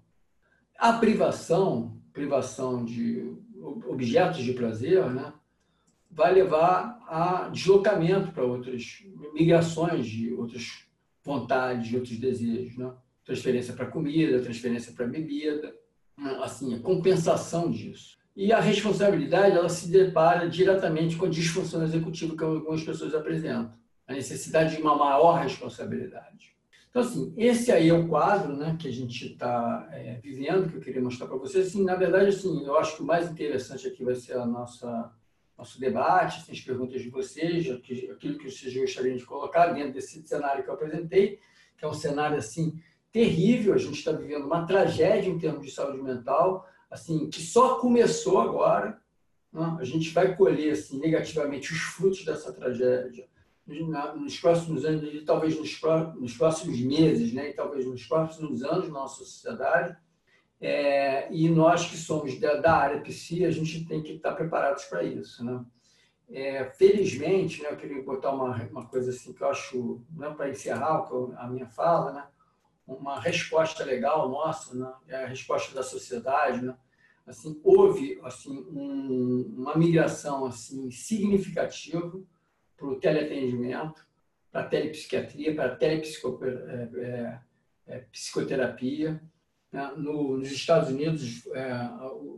A privação, privação de objetos de prazer, né, vai levar a deslocamento para outras migrações de outras vontades, de outros desejos, né? Transferência para comida, transferência para bebida, né? assim, a compensação disso. E a responsabilidade, ela se depara diretamente com a disfunção executiva que algumas pessoas apresentam. A necessidade de uma maior responsabilidade. Então, assim, esse aí é o quadro né, que a gente está é, vivendo, que eu queria mostrar para vocês. Assim, na verdade, assim, eu acho que o mais interessante aqui vai ser a nossa nosso debate, assim, as perguntas de vocês, aquilo que vocês gostariam de colocar dentro desse cenário que eu apresentei, que é um cenário assim terrível. A gente está vivendo uma tragédia em termos de saúde mental, assim que só começou agora. Né? A gente vai colher assim negativamente os frutos dessa tragédia nos próximos anos, e talvez nos, próximos meses, né, e talvez nos próximos anos na nossa sociedade. É, e nós que somos da, da, área psi, a gente tem que estar preparados para isso. Né? É, felizmente, né, eu queria botar uma, uma coisa assim que eu acho, né, para encerrar a minha fala, né, uma resposta legal nossa, né, é a resposta da sociedade. Né? Assim, houve assim, um, uma migração assim, significativa para o teleatendimento, para a telepsiquiatria, para a telepsicoterapia. É, é, né? no, nos Estados Unidos, é,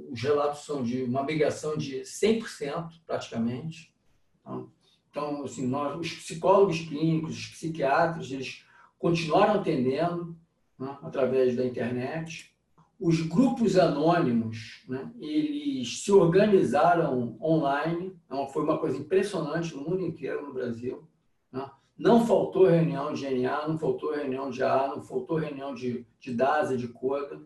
os relatos são de uma migração de 100%, praticamente. Então, então, assim, nós, os psicólogos clínicos, os psiquiatras, eles continuaram atendendo né, através da internet os grupos anônimos, né, eles se organizaram online, então foi uma coisa impressionante no mundo inteiro, no Brasil. Né? Não faltou reunião de GNA, não faltou reunião de A, não faltou reunião de, de DASA, de CODA.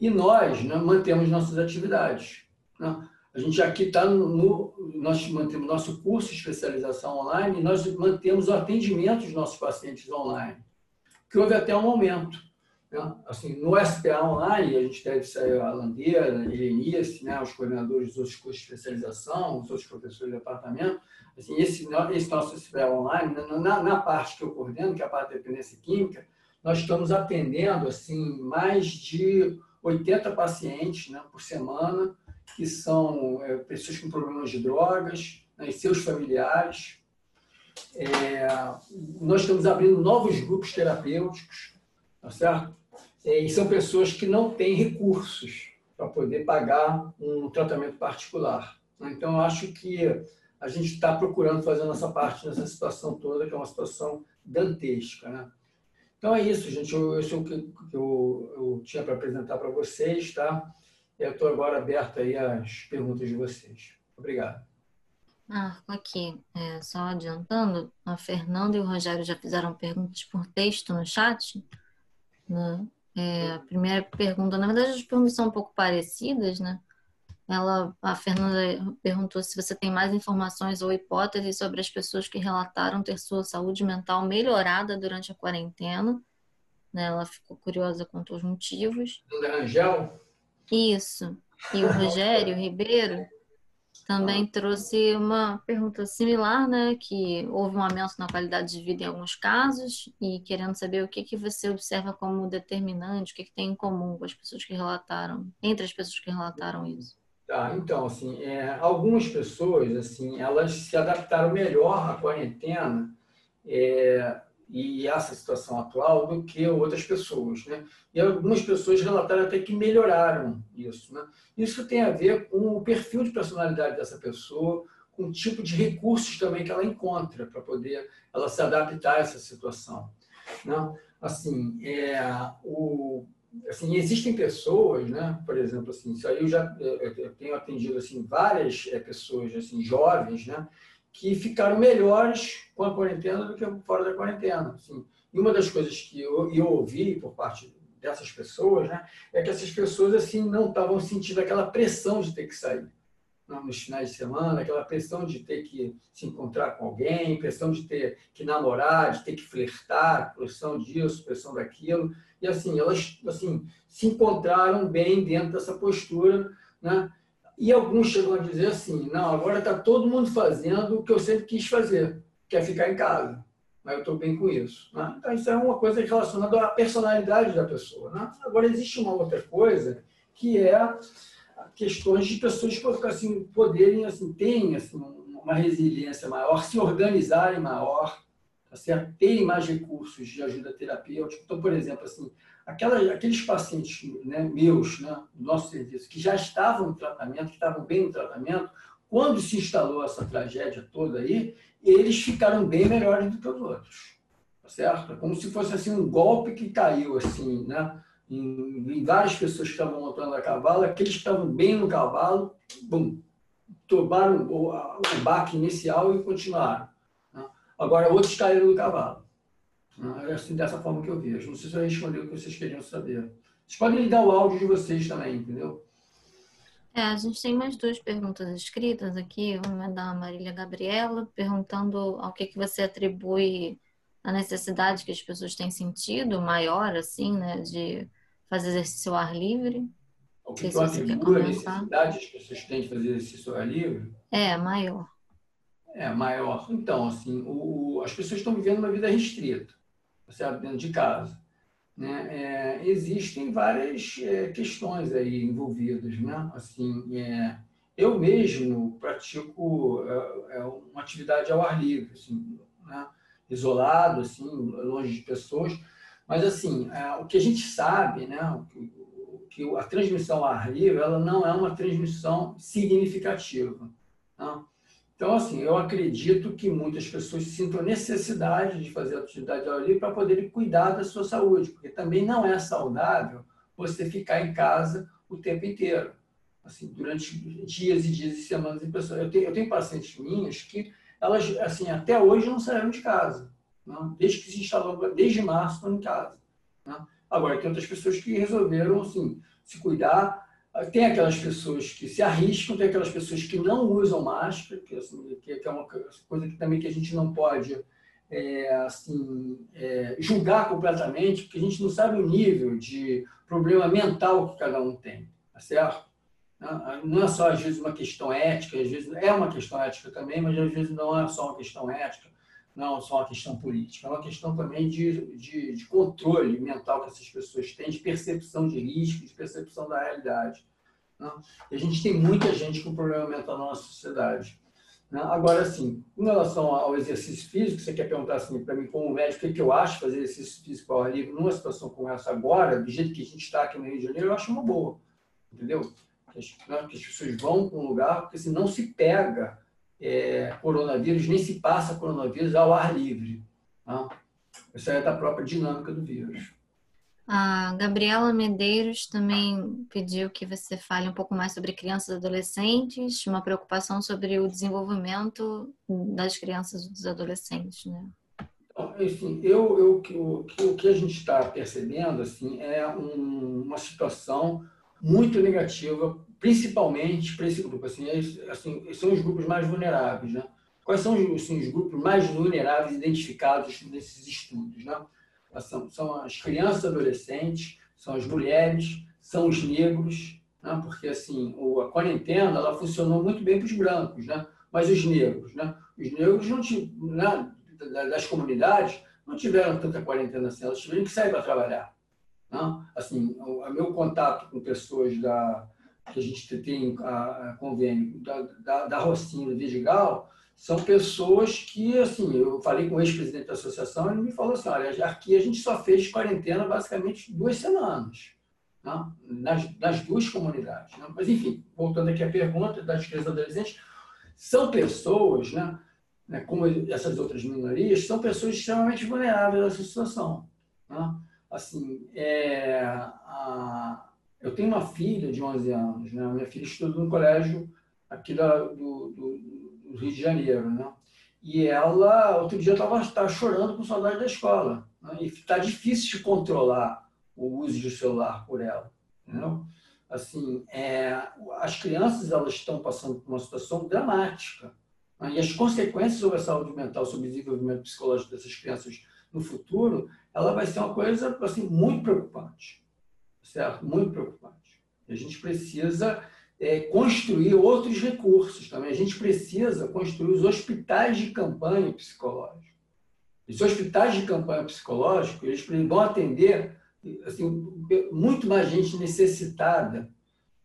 E nós né, mantemos nossas atividades. Né? A gente aqui está no, no, Nós mantemos nosso curso de especialização online e nós mantemos o atendimento dos nossos pacientes online, que houve até um momento. Né? Assim, no SPA Online, a gente deve sair a Landeira, a Helenice, né? os coordenadores dos outros cursos de especialização, os outros professores de departamento. Assim, esse, esse nosso SPA Online, na, na, parte que eu coordeno, que é a parte de dependência química, nós estamos atendendo assim, mais de 80 pacientes né, por semana, que são é, pessoas com problemas de drogas, né, e seus familiares. É, nós estamos abrindo novos grupos terapêuticos, tá certo? é, e são pessoas que não têm recursos para poder pagar um tratamento particular. Então, eu acho que a gente está procurando fazer a nossa parte nessa situação toda, que é uma situação dantesca. Né? Então é isso, gente. Eu, isso é o que eu, eu tinha para apresentar para vocês, tá? Eu estou agora aberto aí às perguntas de vocês. Obrigado. Marco, aqui, é, só adiantando, a Fernanda e o Rogério já fizeram perguntas por texto no chat. Né? É, a primeira pergunta, na verdade, as perguntas são um pouco parecidas, né? Ela, a Fernanda perguntou se você tem mais informações ou hipóteses sobre as pessoas que relataram ter sua saúde mental melhorada durante a quarentena. Né? Ela ficou curiosa quanto aos motivos. Rangel? Isso. E o Rogério Ribeiro também trouxe uma pergunta similar, né? Que houve um aumento na qualidade de vida em alguns casos e querendo saber o que, que você observa como determinante, o que, que tem em comum com as pessoas que relataram, entre as pessoas que relataram isso. Tá, então, assim, é, algumas pessoas, assim, elas se adaptaram melhor à quarentena é, e essa situação atual do que outras pessoas, né? E algumas pessoas relataram até que melhoraram isso, né? Isso tem a ver com o perfil de personalidade dessa pessoa, com o tipo de recursos também que ela encontra para poder ela se adaptar a essa situação, né? Assim, é, o assim, existem pessoas, né? Por exemplo, assim, isso aí eu já eu tenho atendido assim várias é, pessoas assim jovens, né? Que ficaram melhores com a quarentena do que fora da quarentena. Assim. E uma das coisas que eu, eu ouvi por parte dessas pessoas, né? É que essas pessoas assim não estavam sentindo aquela pressão de ter que sair nos finais de semana, aquela pressão de ter que se encontrar com alguém, pressão de ter que namorar, de ter que flertar, pressão disso, pressão daquilo. E assim, elas assim, se encontraram bem dentro dessa postura, né? E alguns chegam a dizer assim: não, agora está todo mundo fazendo o que eu sempre quis fazer, que é ficar em casa. Mas eu estou bem com isso. Né? Então, isso é uma coisa relacionada à personalidade da pessoa. Né? Agora, existe uma outra coisa que é questões de pessoas assim, poderem, assim, terem assim, uma resiliência maior, se organizarem maior, tá certo? terem mais recursos de ajuda terapêutica. Então, por exemplo, assim, aquela, aqueles pacientes né, meus, né, do nosso serviço, que já estavam no tratamento, que estavam bem no tratamento, quando se instalou essa tragédia toda aí, eles ficaram bem melhores do que os outros. Tá certo? Como se fosse assim um golpe que caiu assim, né? em, em várias pessoas que estavam montando a cavalo, aqueles que estavam bem no cavalo, bum, tomaram o, o baque inicial e continuaram. Né? Agora, outros caíram do cavalo. É assim, dessa forma que eu vejo. Não sei se eu respondi o que vocês queriam saber. Vocês podem ligar o áudio de vocês também, entendeu? É, a gente tem mais duas perguntas escritas aqui. Uma é da Marília Gabriela, perguntando ao que, que você atribui a necessidade que as pessoas têm sentido maior, assim, né, de fazer exercício ao ar livre. O que tu atribui a necessidade que as pessoas têm de fazer exercício ao ar livre? É, maior. É, maior. Então, assim, o, as pessoas estão vivendo uma vida restrita, certo? dentro de casa. Né? É, existem várias é, questões aí envolvidas, né? Assim, é, eu mesmo pratico é, é, uma atividade ao ar livre, assim, né? isolado, assim, longe de pessoas, mas, assim, é, o que a gente sabe, né, que a transmissão ao ar livre, ela não é uma transmissão significativa. Né? Então, assim, eu acredito que muitas pessoas sintam necessidade de fazer atividade ao livre para poderem cuidar da sua saúde, porque também não é saudável você ficar em casa o tempo inteiro, assim, durante dias e dias e semanas. Eu tenho, eu tenho pacientes minhas que elas, assim, até hoje não saíram de casa. Né? Desde que se instalou, desde março estão em casa. Né? Agora, tem outras pessoas que resolveram assim, se cuidar. Tem aquelas pessoas que se arriscam, tem aquelas pessoas que não usam máscara, que, assim, que é uma coisa que também que a gente não pode é, assim, é, julgar completamente, porque a gente não sabe o nível de problema mental que cada um tem, tá certo? Não é só, às vezes, uma questão ética, às vezes é uma questão ética também, mas às vezes não é só uma questão ética não só uma questão política, é uma questão também de, de, de, controle mental que essas pessoas têm, de percepção de risco, de percepção da realidade. Né? E a gente tem muita gente com problema mental na nossa sociedade. Né? Agora, assim, com relação ao exercício físico, você quer perguntar assim, para mim, como médico, o que, eu acho fazer exercício físico ao ar livre numa situação como essa agora, do jeito que a gente está aqui no Rio de Janeiro, eu acho uma boa. Entendeu? Que as, né, que as pessoas vão para um lugar, porque se não se pega é, coronavírus, nem se passa coronavírus ao ar livre. Tá? Isso é da própria dinâmica do vírus. A Gabriela Medeiros também pediu que você fale um pouco mais sobre crianças e adolescentes, uma preocupação sobre o desenvolvimento das crianças e dos adolescentes, né? Então, enfim, eu, eu, o, que, o que a gente está percebendo assim, é um, uma situação muito negativa, principalmente para esse grupo. Assim, assim, são os grupos mais vulneráveis. Né? Quais são assim, os grupos mais vulneráveis identificados nesses estudos? Né? São, são as crianças e adolescentes, são as mulheres, são os negros, né? porque assim, a quarentena ela funcionou muito bem para os brancos, né? mas os negros, né? os negros não né? das comunidades não tiveram tanta quarentena assim, elas tiveram que sair para trabalhar. Né? Assim, o, meu contato com pessoas da que a gente tem a, a convênio da, da, da Rocinha, do Vidigal, são pessoas que, assim, eu falei com o ex-presidente da associação, ele me falou assim, olha, aqui a gente só fez quarentena basicamente duas semanas, né? nas, nas duas comunidades. Né? Mas, enfim, voltando aqui à pergunta das crianças adolescentes, são pessoas, né, né, como essas outras minorias, são pessoas extremamente vulneráveis essa situação. Né? Assim, é, a, eu tenho uma filha de 11 anos, né? minha filha estuda no colégio aqui da, do, do no Rio de Janeiro, né? E ela, outro dia, estava chorando com saudade da escola. Né? E está difícil de controlar o uso do celular por ela. Entendeu? Assim, é, as crianças elas estão passando por uma situação dramática. Né? E as consequências sobre a saúde mental, sobre o desenvolvimento psicológico dessas crianças no futuro, ela vai ser uma coisa assim, muito preocupante. Certo? Muito preocupante. A gente precisa é, construir outros recursos também. A gente precisa construir os hospitais de campanha psicológico. Esses hospitais de campanha psicológico, eles vão atender assim, muito mais gente necessitada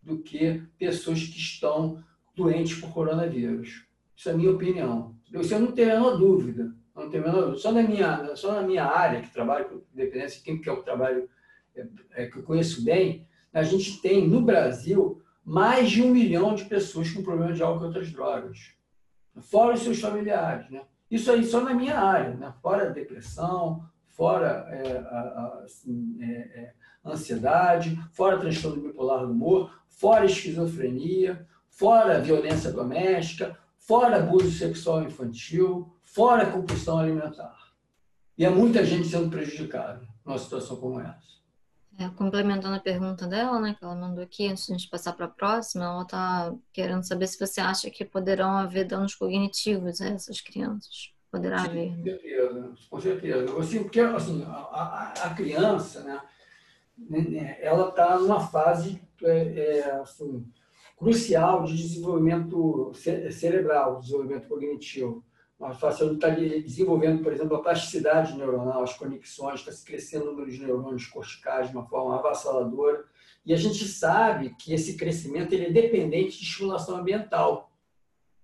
do que pessoas que estão doentes por coronavírus. Isso é a minha opinião. Isso eu não tenho a menor dúvida. Não tenho menor dúvida. Só na minha, só na minha área, que trabalho com dependência, que é o trabalho que eu conheço bem, a gente tem no Brasil mais de um milhão de pessoas com problema de álcool e outras drogas, fora os seus familiares. Né? Isso aí só na minha área, né? fora a depressão, fora é, a, a, assim, é, é, ansiedade, fora transtorno bipolar do humor, fora esquizofrenia, fora violência doméstica, fora abuso sexual infantil, fora compulsão alimentar. E há muita gente sendo prejudicada numa situação como essa. É, complementando a pergunta dela, né, que ela mandou aqui, antes de a gente passar para a próxima, ela está querendo saber se você acha que poderão haver danos cognitivos a essas crianças. Poderá Sim, haver. Com certeza, com certeza. Assim, porque assim, a, a criança, né, né, né ela está numa fase é, é, assim, crucial de desenvolvimento cerebral, desenvolvimento cognitivo a facial está desenvolvendo, por exemplo, a plasticidade neuronal, as conexões, está se crescendo o número de neurônios corticais de uma forma avassaladora. E a gente sabe que esse crescimento ele é dependente de estimulação ambiental.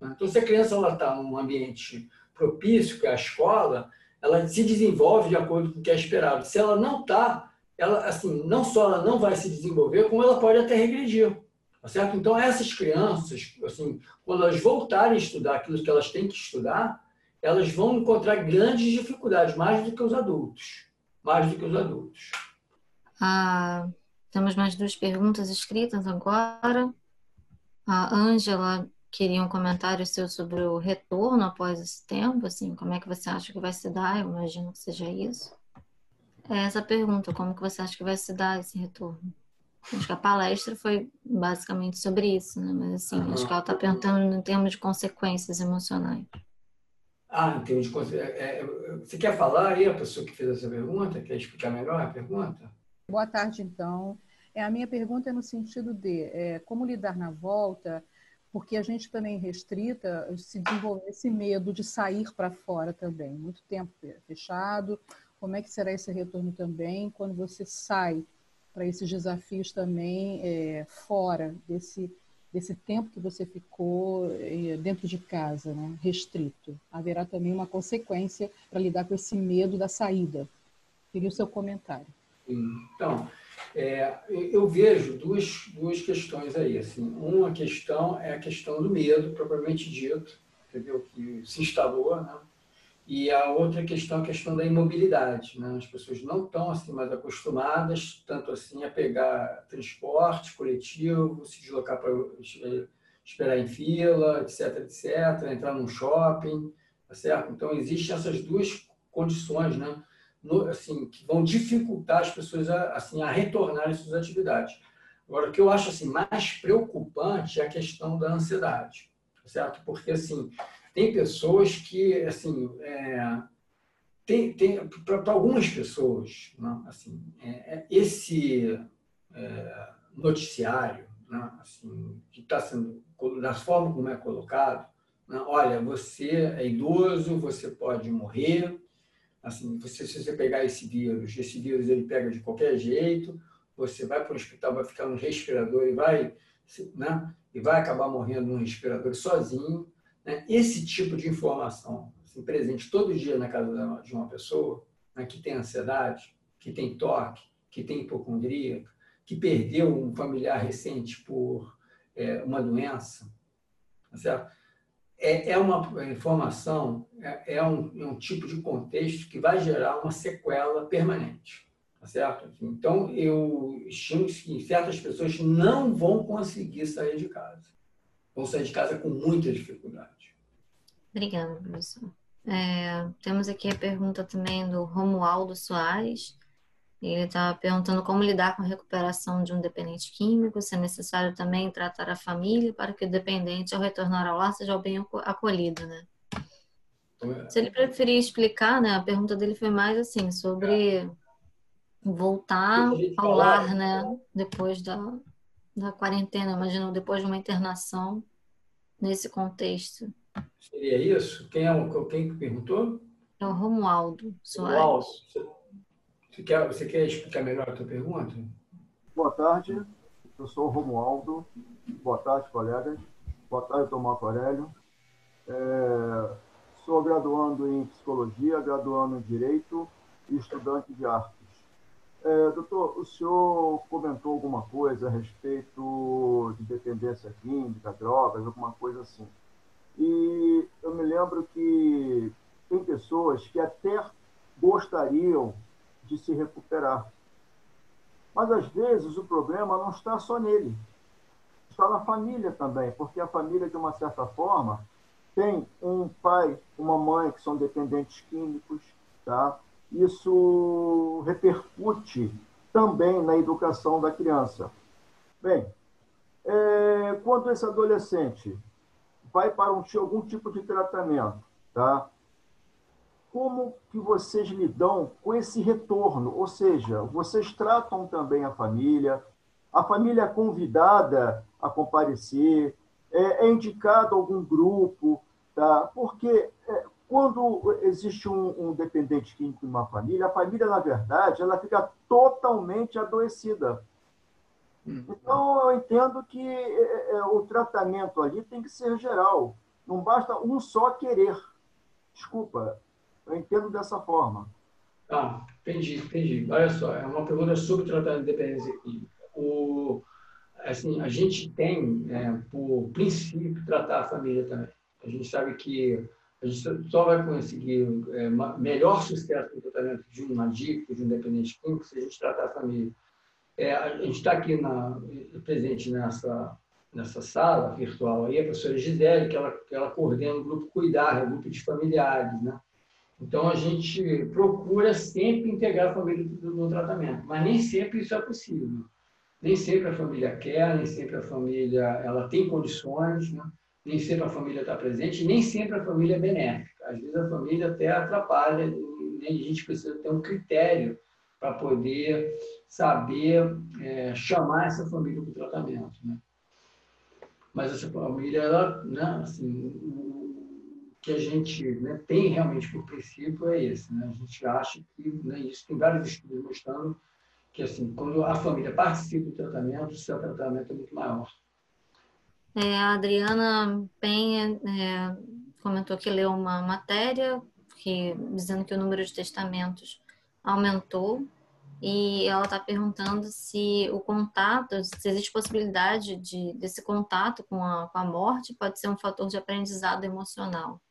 Então, se a criança está num ambiente propício, que é a escola, ela se desenvolve de acordo com o que é esperado. Se ela não está, ela, assim, não só ela não vai se desenvolver, como ela pode até regredir. Tá certo? Então, essas crianças, assim, quando elas voltarem a estudar aquilo que elas têm que estudar, elas vão encontrar grandes dificuldades, mais do que os adultos. Mais do que os adultos. Ah, temos mais duas perguntas escritas agora. A Ângela queria um comentário seu sobre o retorno após esse tempo, assim, como é que você acha que vai se dar? Eu imagino que seja isso. É essa pergunta, como que você acha que vai se dar esse retorno? Acho que a palestra foi basicamente sobre isso, né? Mas assim, uhum. acho que ela está perguntando em termos de consequências emocionais. Ah, de é, é, Você quer falar aí, a pessoa que fez essa pergunta? Quer explicar melhor a pergunta? Boa tarde, então. É, a minha pergunta é no sentido de é, como lidar na volta, porque a gente também restrita se desenvolver esse medo de sair para fora também. Muito tempo fechado. Como é que será esse retorno também quando você sai para esses desafios também é, fora desse desse tempo que você ficou eh, dentro de casa, né, restrito. Haverá também uma consequência para lidar com esse medo da saída. Queria o seu comentário. Então, é, eu vejo duas, duas questões aí. Assim. Uma questão é a questão do medo, propriamente dito, entendeu? que se instalou, né? E a outra questão é a questão da imobilidade. Né? As pessoas não estão assim mais acostumadas, tanto assim, a pegar transporte coletivo, se deslocar para esperar em fila, etc, etc, entrar num shopping, tá certo? Então, existem essas duas condições, né? No, assim, que vão dificultar as pessoas a, assim, a retornarem às suas atividades. Agora, o que eu acho assim, mais preocupante é a questão da ansiedade, tá certo? Porque, assim, tem pessoas que, assim, é, tem, tem para algumas pessoas, né, assim, é, é, esse é, noticiário, né, assim, que está sendo, da forma como é colocado, né, olha, você é idoso, você pode morrer, assim, você, se você pegar esse vírus, esse vírus ele pega de qualquer jeito, você vai para o hospital, vai ficar no respirador e vai, né, e vai acabar morrendo no respirador sozinho, né? Esse tipo de informação assim, presente todo dia na casa de uma pessoa, né, que tem ansiedade, que tem toque, que tem hipocondríaca, que perdeu um familiar recente por é, uma doença, tá certo? É, é uma informação, é, é, um, é um tipo de contexto que vai gerar uma sequela permanente. Tá certo? Então, eu estimo que certas pessoas não vão conseguir sair de casa. Vão sair de casa com muita dificuldade. Obrigada, professor. É, temos aqui a pergunta também do Romualdo Soares. Ele está perguntando como lidar com a recuperação de um dependente químico, se é necessário também tratar a família para que o dependente, ao retornar ao lar, seja bem acolhido, né? Se ele preferir explicar, né? A pergunta dele foi mais assim, sobre voltar ao lar, né? Depois da, da quarentena, imagino, depois de uma internação nesse contexto. Seria isso? Quem é o quem perguntou? É o Romualdo Soares. Romualdo, você quer, você quer explicar melhor a tua pergunta? Boa tarde, eu sou o Romualdo. Boa tarde, colegas. Boa tarde, Tomás Aurélio. É, sou graduando em Psicologia, graduando em Direito e estudante de Artes. É, doutor, o senhor comentou alguma coisa a respeito de dependência química, drogas, alguma coisa assim. E eu me lembro que tem pessoas que até gostariam de se recuperar. Mas às vezes o problema não está só nele, está na família também, porque a família, de uma certa forma, tem um pai, uma mãe que são dependentes químicos, tá? Isso repercute também na educação da criança. Bem, é, quando esse adolescente vai para um, algum tipo de tratamento, tá? Como que vocês lidam com esse retorno? Ou seja, vocês tratam também a família, a família é convidada a comparecer, é, é indicado algum grupo, tá? Porque é, quando existe um, um dependente químico em uma família, a família, na verdade, ela fica totalmente adoecida Hum. Então, eu entendo que é, é, o tratamento ali tem que ser geral. Não basta um só querer. Desculpa, eu entendo dessa forma. Ah, entendi, entendi. Olha só, é uma pergunta sobre tratamento de dependência química. O, assim, a gente tem, é, por princípio, tratar a família também. A gente sabe que a gente só vai conseguir é, melhor sucesso no tratamento de um adicto, de um dependente químico, se a gente tratar a família. É, a gente está aqui na, presente nessa, nessa sala virtual aí, a professora Gisele, que ela, que ela coordena o grupo Cuidar, o grupo de familiares, né? Então, a gente procura sempre integrar a família no tratamento, mas nem sempre isso é possível. Nem sempre a família quer, nem sempre a família ela tem condições, né? Nem sempre a família está presente, nem sempre a família é benéfica. Às vezes a família até atrapalha, e a gente precisa ter um critério para poder saber é, chamar essa família para o tratamento. Né? Mas essa família, ela, né, assim, o que a gente né, tem realmente por princípio é esse. Né? A gente acha que, né, isso tem vários estudos mostrando que assim, quando a família participa do tratamento, o seu tratamento é muito maior. É, a Adriana Penha é, comentou que leu uma matéria que, dizendo que o número de testamentos aumentou e ela está perguntando se o contato, se existe possibilidade de, desse contato com a, com a morte pode ser um fator de aprendizado emocional.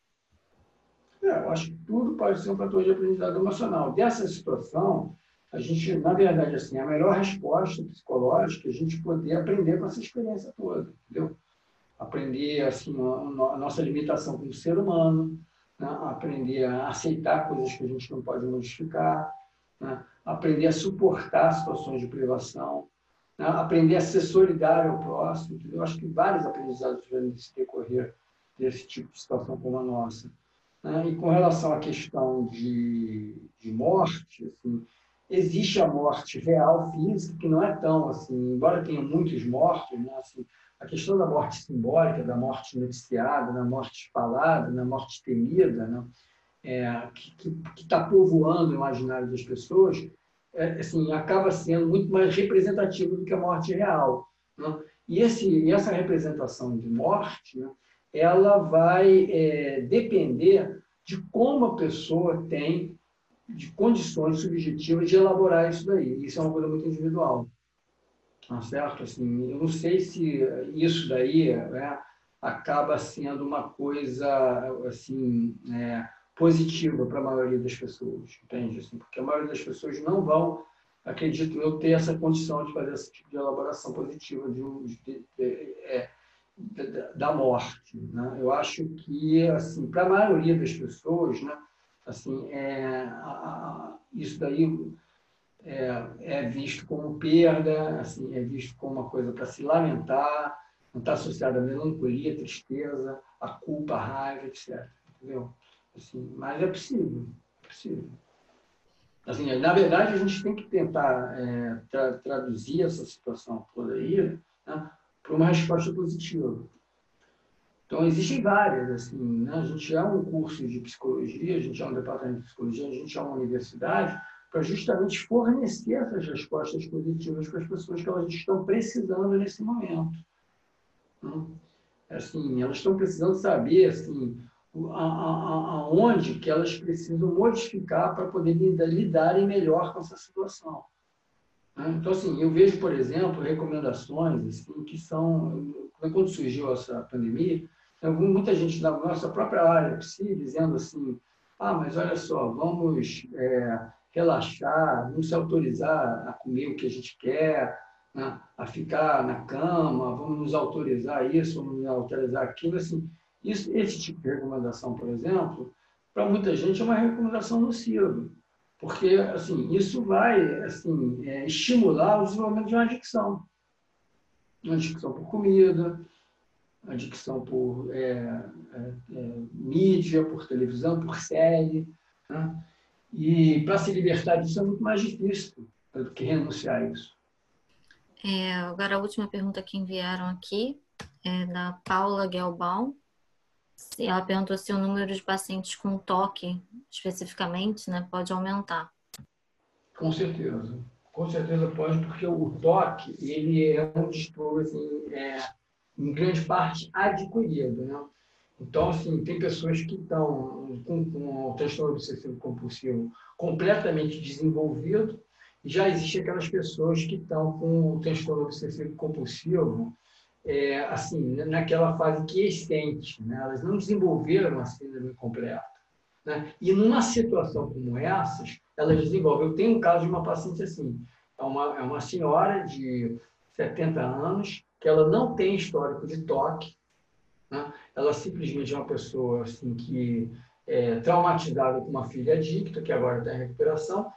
É, eu acho que tudo pode ser um fator de aprendizado emocional. Dessa situação, a gente, na verdade, assim, a melhor resposta psicológica é a gente poder aprender com essa experiência toda, entendeu? Aprender, assim, a, a nossa limitação como ser humano, né? aprender a aceitar coisas que a gente não pode modificar, né? aprender a suportar situações de privação, né? aprender a ser solidário ao próximo. Entendeu? Eu acho que vários aprendizados vêm se decorrer desse tipo de situação como a nossa. Né? E com relação à questão de, de morte, assim, existe a morte real, física, que não é tão assim, embora tenha muitos mortos, né? assim, a questão da morte simbólica, da morte noticiada, da morte falada, da morte temida, né? é, que está povoando o imaginário das pessoas, é, assim, acaba sendo muito mais representativo do que a morte real. Né? E, esse, essa representação de morte, né, ela vai é, depender de como a pessoa tem de condições subjetivas de elaborar isso daí. Isso é uma coisa muito individual. Tá certo? Assim, eu não sei se isso daí né, acaba sendo uma coisa assim é, positiva para a maioria das pessoas, entende? Assim, porque a maioria das pessoas não vão, acredito eu, ter essa condição de fazer esse tipo de elaboração positiva de, de, de, é, da morte. Né? Eu acho que, assim, para a maioria das pessoas, né, assim, é, a, a, isso daí é, é, visto como perda, assim, é visto como uma coisa para se lamentar, não está associado à melancolia, tristeza, à culpa, à raiva, etc. Entendeu? Assim, mas é possível, é possível. Assim, na verdade, a gente tem que tentar é, tra traduzir essa situação toda aí né, para uma resposta positiva. Então, existem várias. Assim, né? A gente é um curso de psicologia, a gente é um departamento de psicologia, a gente é uma universidade para justamente fornecer essas respostas positivas para as pessoas que elas estão precisando nesse momento. Né? Assim, elas estão precisando saber assim, aonde que elas precisam modificar para poder lidarem melhor com essa situação. Né? Então, assim, eu vejo, por exemplo, recomendações assim, que são, quando surgiu essa pandemia, muita gente da nossa própria área, dizendo assim, ah, mas olha só, vamos é, relaxar, não se autorizar a comer o que a gente quer, né? a ficar na cama, vamos nos autorizar isso, vamos nos autorizar aquilo, assim, isso, esse tipo de recomendação, por exemplo, para muita gente é uma recomendação nociva, porque assim isso vai assim é, estimular o desenvolvimento de uma adicção, uma adicção por comida, adicção por é, é, é, mídia, por televisão, por série, né? E para se libertar disso é muito mais difícil do que renunciar a isso. É, agora a última pergunta que enviaram aqui é da Paula Gelbaum ela perguntou se o número de pacientes com toque, especificamente, né, pode aumentar. Com certeza. Com certeza pode, porque o toque, ele é um distúrbio, assim, é, em grande parte, adquirido, né? Então, assim, tem pessoas que estão com, com o transtorno obsessivo compulsivo completamente desenvolvido, e já existem aquelas pessoas que estão com o transtorno obsessivo compulsivo é, assim, naquela fase quiescente, né? elas não desenvolveram a síndrome completa. Né? E numa situação como essas, elas desenvolvem. Eu tenho um caso de uma paciente assim, é uma, é uma senhora de 70 anos, que ela não tem histórico de toque, né? ela simplesmente é uma pessoa assim, que é traumatizada com uma filha adicta, que agora está em recuperação,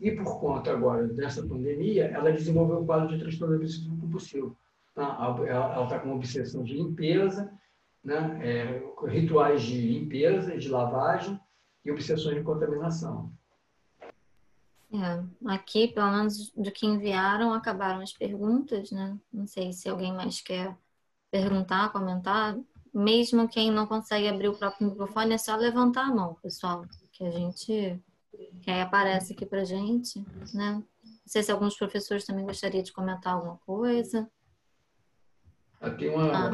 e por conta agora dessa pandemia, ela desenvolveu um quadro de transtorno obsessivo compulsivo ela está com uma obsessão de limpeza, né? É, rituais de limpeza, de lavagem e obsessões de contaminação. É, aqui, pelo menos do que enviaram, acabaram as perguntas, né? Não sei se alguém mais quer perguntar, comentar. Mesmo quem não consegue abrir o próprio microfone, é só levantar a mão, pessoal, que a gente que aí aparece aqui pra gente, né? Não sei se alguns professores também gostariam de comentar alguma coisa. Tem uma, ah.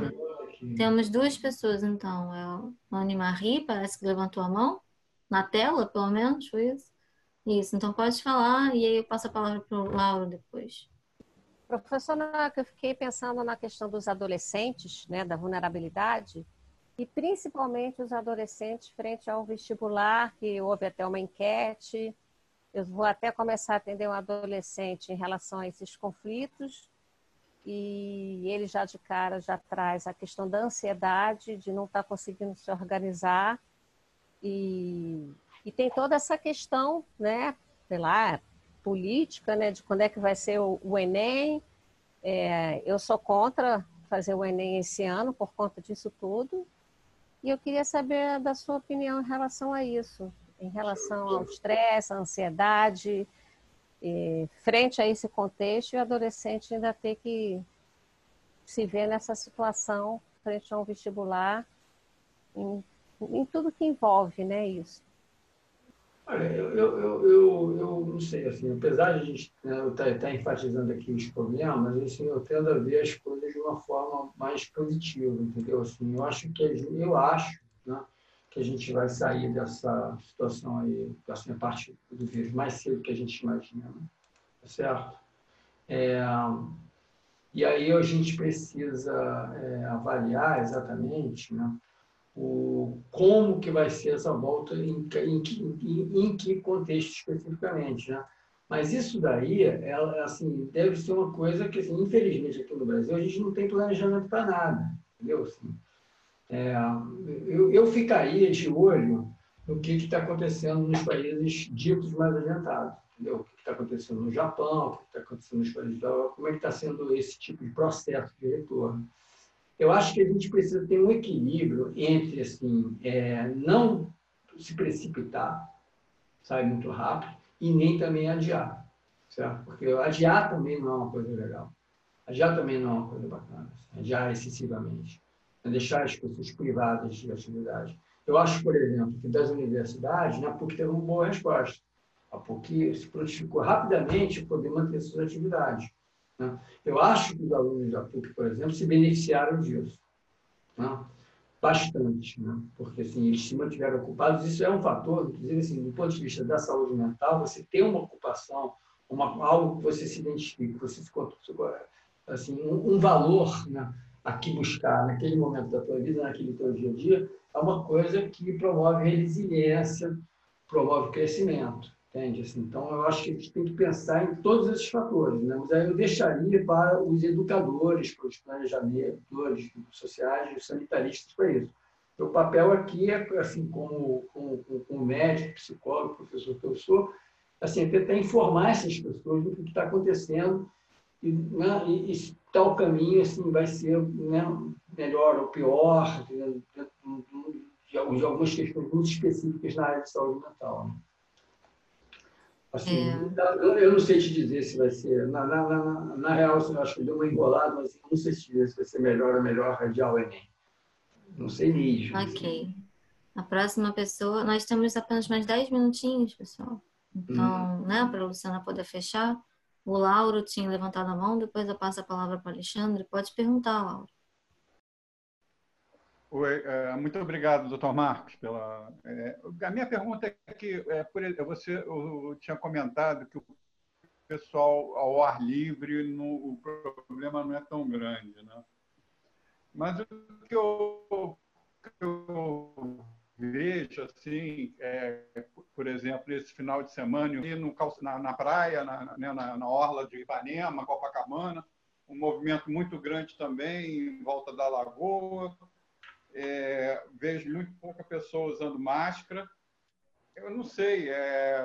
Temos duas pessoas, então. É o Mani Marie, parece que levantou a mão. Na tela, pelo menos, foi isso? Isso, então pode falar e aí eu passo a palavra para o Lauro depois. Professor eu fiquei pensando na questão dos adolescentes, né, da vulnerabilidade, e principalmente os adolescentes frente ao vestibular, que houve até uma enquete. Eu vou até começar a atender um adolescente em relação a esses conflitos, e ele já de cara já traz a questão da ansiedade, de não estar conseguindo se organizar, e, e tem toda essa questão, né, sei lá, política, né, de quando é que vai ser o, o Enem. É, eu sou contra fazer o Enem esse ano por conta disso tudo. E eu queria saber da sua opinião em relação a isso, em relação ao estresse, à ansiedade, frente a esse contexto, e o adolescente ainda ter que se ver nessa situação frente a um vestibular, em, em tudo que envolve né, isso. Olha, eu, eu, eu, eu, não sei, assim, apesar de a gente né, estar tá, tá enfatizando aqui os problemas, assim, eu tendo a ver as coisas de uma forma mais positiva, entendeu? Assim, eu acho que eu acho, né, que a gente vai sair dessa situação aí, dessa parte do vírus mais cedo que a gente imagina, né? tá certo? É, e aí a gente precisa é, avaliar exatamente, né? O, como que vai ser essa volta, em, em, em, em que contexto especificamente, né? Mas isso daí, ela, assim, deve ser uma coisa que, assim, infelizmente, aqui no Brasil, a gente não tem planejamento para nada, entendeu? Assim, é, eu, eu ficaria de olho no que está acontecendo nos países ditos mais adiantados, entendeu? O que está acontecendo no Japão, o que está acontecendo nos países da Europa, como é que está sendo esse tipo de processo de retorno eu acho que a gente precisa ter um equilíbrio entre assim é, não se precipitar, sair muito rápido, e nem também adiar, certo? Porque adiar também não é uma coisa legal. Adiar também não é uma coisa bacana. Assim, adiar excessivamente. É deixar as pessoas privadas de atividade. Eu acho, por exemplo, que das universidades, na PUC teve uma boa resposta. A PUC se prontificou rapidamente poder manter suas atividades. Né? Eu acho que os alunos da PUC, por exemplo, se beneficiaram disso. Né? Bastante, né? porque assim, eles se mantiveram ocupados. Isso é um fator, inclusive, assim, do ponto de vista da saúde mental, você ter uma ocupação, uma, algo que você se identifique, você se, assim, um, um valor né, a que buscar naquele momento da tua vida, naquele teu dia a dia, é uma coisa que promove resiliência, promove crescimento. Entende? Assim, então, eu acho que a gente tem que pensar em todos esses fatores. Né? Mas aí eu deixaria para os educadores, para os planejadores sociais, os sanitaristas para isso. O papel aqui é, assim, como, como, como médico, psicólogo, professor que eu sou, assim, é tentar informar essas pessoas do que está acontecendo e, né, e, e tal caminho assim, vai ser né, melhor ou pior, de, de, de, de, algumas questões muito específicas na área de saúde mental. Né? Assim, é. Eu não sei te dizer se vai ser. Na, na, na, na real, assim, eu acho que deu uma enrolada, mas não sei te dizer se vai ser melhor ou melhor radial Enem. Não sei mesmo. Ok. A próxima pessoa. Nós temos apenas mais 10 minutinhos, pessoal. Então, hum. né, para a Luciana poder fechar. O Lauro tinha levantado a mão, depois eu passo a palavra para o Alexandre. Pode perguntar, Lauro. Oi, é, muito obrigado, doutor Marcos. Pela, é, a minha pergunta é que é, você tinha comentado que o pessoal ao ar livre, no, o problema não é tão grande. Né? Mas o que eu, eu vejo, assim, é, por exemplo, esse final de semana, eu no, na, na praia, na, né, na, na orla de Ipanema, Copacabana, um movimento muito grande também em volta da lagoa, é, vejo muito pouca pessoa usando máscara. Eu não sei é,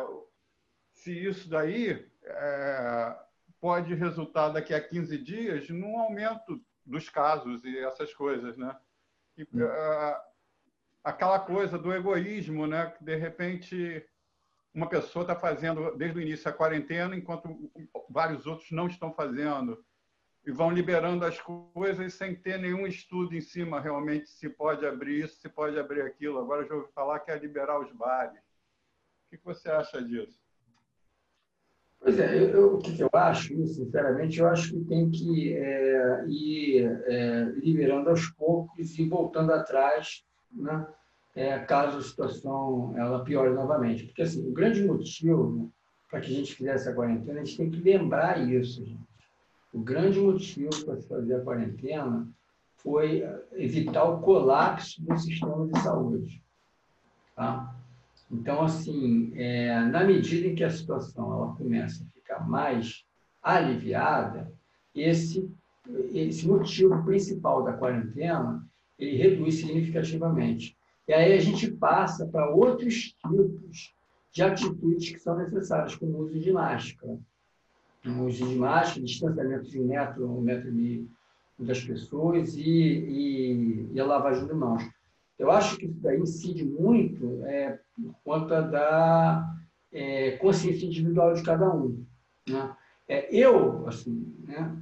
se isso daí é, pode resultar daqui a 15 dias num aumento dos casos e essas coisas, né? E, hum. é, aquela coisa do egoísmo, né? Que de repente uma pessoa está fazendo desde o início a quarentena, enquanto vários outros não estão fazendo e vão liberando as coisas sem ter nenhum estudo em cima realmente se pode abrir isso, se pode abrir aquilo. Agora já ouvi falar que é liberar os bares. O que você acha disso? Pois é, eu, eu, o que eu acho, sinceramente, eu acho que tem que é, ir é, liberando aos poucos e voltando atrás, né, é, caso a situação ela piore novamente. Porque assim, o grande motivo para que a gente fizesse a quarentena, a gente tem que lembrar isso, gente. O grande motivo para se fazer a quarentena foi evitar o colapso do sistema de saúde. Tá? Então, assim, é, na medida em que a situação ela começa a ficar mais aliviada, esse, esse motivo principal da quarentena ele reduz significativamente. E aí a gente passa para outros tipos de atitudes que são necessárias, como o uso de máscara. O uso de máscara, distanciamento de um metro, um metro e meio das pessoas e, e, e a lavagem de mãos. Eu acho que isso daí incide muito é, por conta da é, consciência individual de cada um. Né? É, eu, assim, né,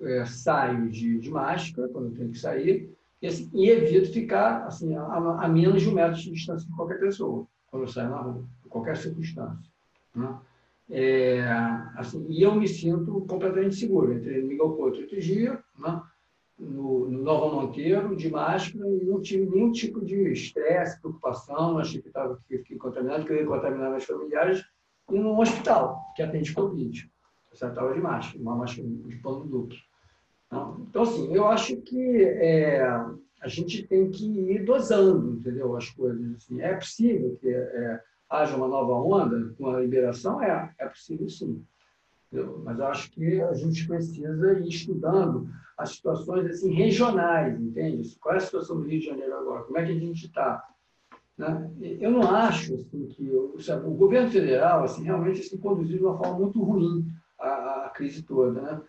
é, saio de, de, máscara quando eu tenho que sair e, assim, e evito ficar assim, a, a, menos de um metro de distância de qualquer pessoa, quando eu saio na rua, em qualquer circunstância. Né? É, assim, e eu me sinto completamente seguro. Entrei no Miguel Couto outro dia, né? no, no Nova Monteiro, de máscara, e não tive nenhum tipo de estresse, preocupação, achei que, estava que contaminado, que eu ia contaminar meus familiares, e num hospital que atende Covid. Eu estava de máscara, uma máscara de pano duplo. Então, assim, eu acho que é, a gente tem que ir dosando, entendeu, as coisas. Assim. É possível que é, haja uma nova onda com a liberação? É, é possível sim. Mas acho que a gente precisa ir estudando as situações assim, regionais, entende? Qual é a situação do Rio de Janeiro agora? Como é que a gente está? Né? Eu não acho assim, que sabe, o governo federal assim, realmente assim, conduziu de uma forma muito ruim a, a crise toda. Né?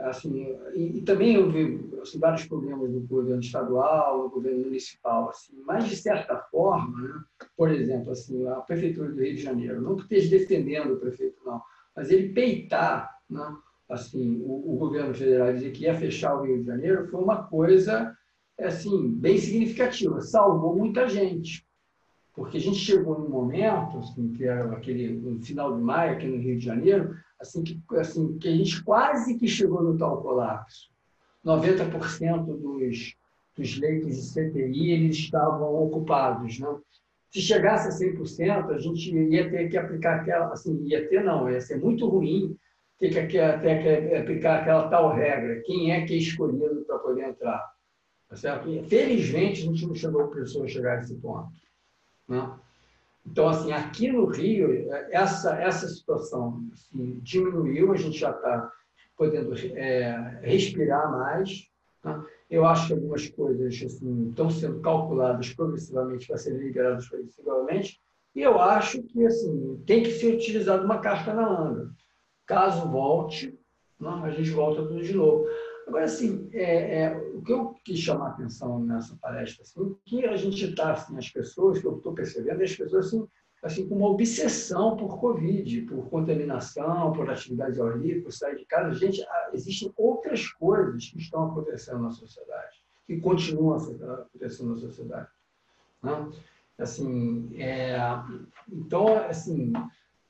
Assim, e, e, também vi assim, vários problemas no governo estadual, no governo municipal, assim, mas de certa forma, né? por exemplo, assim, a prefeitura do Rio de Janeiro, não que esteja defendendo o prefeito, não, mas ele peitar né? assim, o, o, governo federal dizer que ia fechar o Rio de Janeiro foi uma coisa assim, bem significativa, salvou muita gente. Porque a gente chegou num momento, assim, que era aquele no final de maio, aqui no Rio de Janeiro, assim que, assim, que a gente quase que chegou no tal colapso. 90% dos, dos leitos de CTI eles estavam ocupados. Né? Se chegasse a 100%, a gente ia ter que aplicar aquela, assim, ia ter não, ia ser muito ruim ter que, ter que aplicar aquela tal regra, quem é que é escolhido para poder entrar. Tá certo? E, felizmente, a gente não chegou a chegar a esse ponto. Né? Então, assim, aqui no Rio, essa, essa situação assim, diminuiu, a gente já está podendo é, respirar mais. Né? Eu acho que algumas coisas assim, estão sendo calculadas progressivamente para serem liberadas progressivamente, e eu acho que assim, tem que ser utilizada uma carta na manga. Caso volte, não, a gente volta tudo de novo. Agora, assim, é, é, o que eu quis chamar a atenção nessa palestra, assim, que a gente está, assim, as pessoas, que eu estou percebendo, as pessoas, assim, assim, com uma obsessão por Covid, por contaminação, por atividade ao livre, por sair de casa. Gente, existem outras coisas que estão acontecendo na sociedade, que continuam acontecendo na sociedade. Né? Assim, é, então, assim,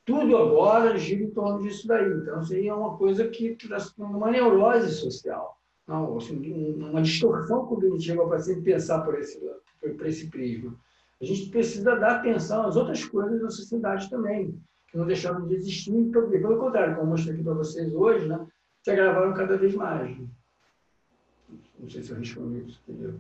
tudo agora gira em torno disso daí. Então, seria uma coisa que traz uma neurose social, não, assim, uma distorção cognitiva para sempre pensar por esse, por esse prisma. A gente precisa dar atenção às outras coisas da sociedade também, que não deixaram de existir. Pelo contrário, como eu mostrei aqui para vocês hoje, né, se agravaram cada vez mais. Não sei se eu respondi isso. Entendeu?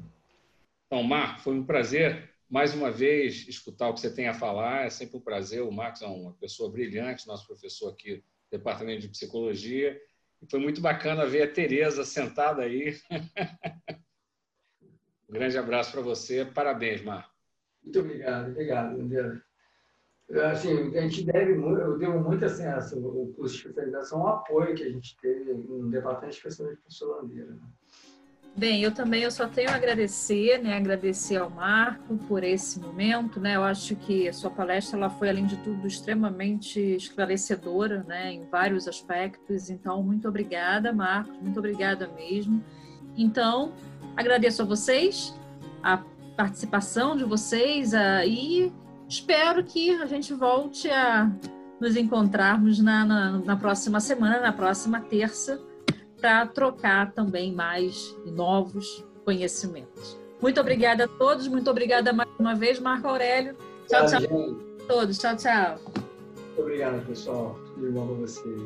Então, Marco, foi um prazer mais uma vez, escutar o que você tem a falar. É sempre um prazer. O Marcos é uma pessoa brilhante, nosso professor aqui do Departamento de Psicologia. Foi muito bacana ver a Tereza sentada aí. um (laughs) grande abraço para você. Parabéns, Marcos. Muito obrigado, obrigado, André. Assim, a gente deve, eu devo muito assim, o curso de especialização, o apoio que a gente teve no Departamento de Especialização de Professor Landeira. Né? Bem, eu também eu só tenho a agradecer, né? Agradecer ao Marco por esse momento, né? Eu acho que a sua palestra ela foi além de tudo extremamente esclarecedora, né? Em vários aspectos. Então, muito obrigada, Marcos. Muito obrigada mesmo. Então, agradeço a vocês a participação de vocês a, e espero que a gente volte a nos encontrarmos na, na, na próxima semana, na próxima terça, para trocar também mais novos conhecimentos. Muito obrigada a todos, muito obrigada mais uma vez, Marco Aurélio. Tchau, tchau. tchau. Todos, tchau, tchau. Muito obrigado, pessoal. Tudo bom para vocês.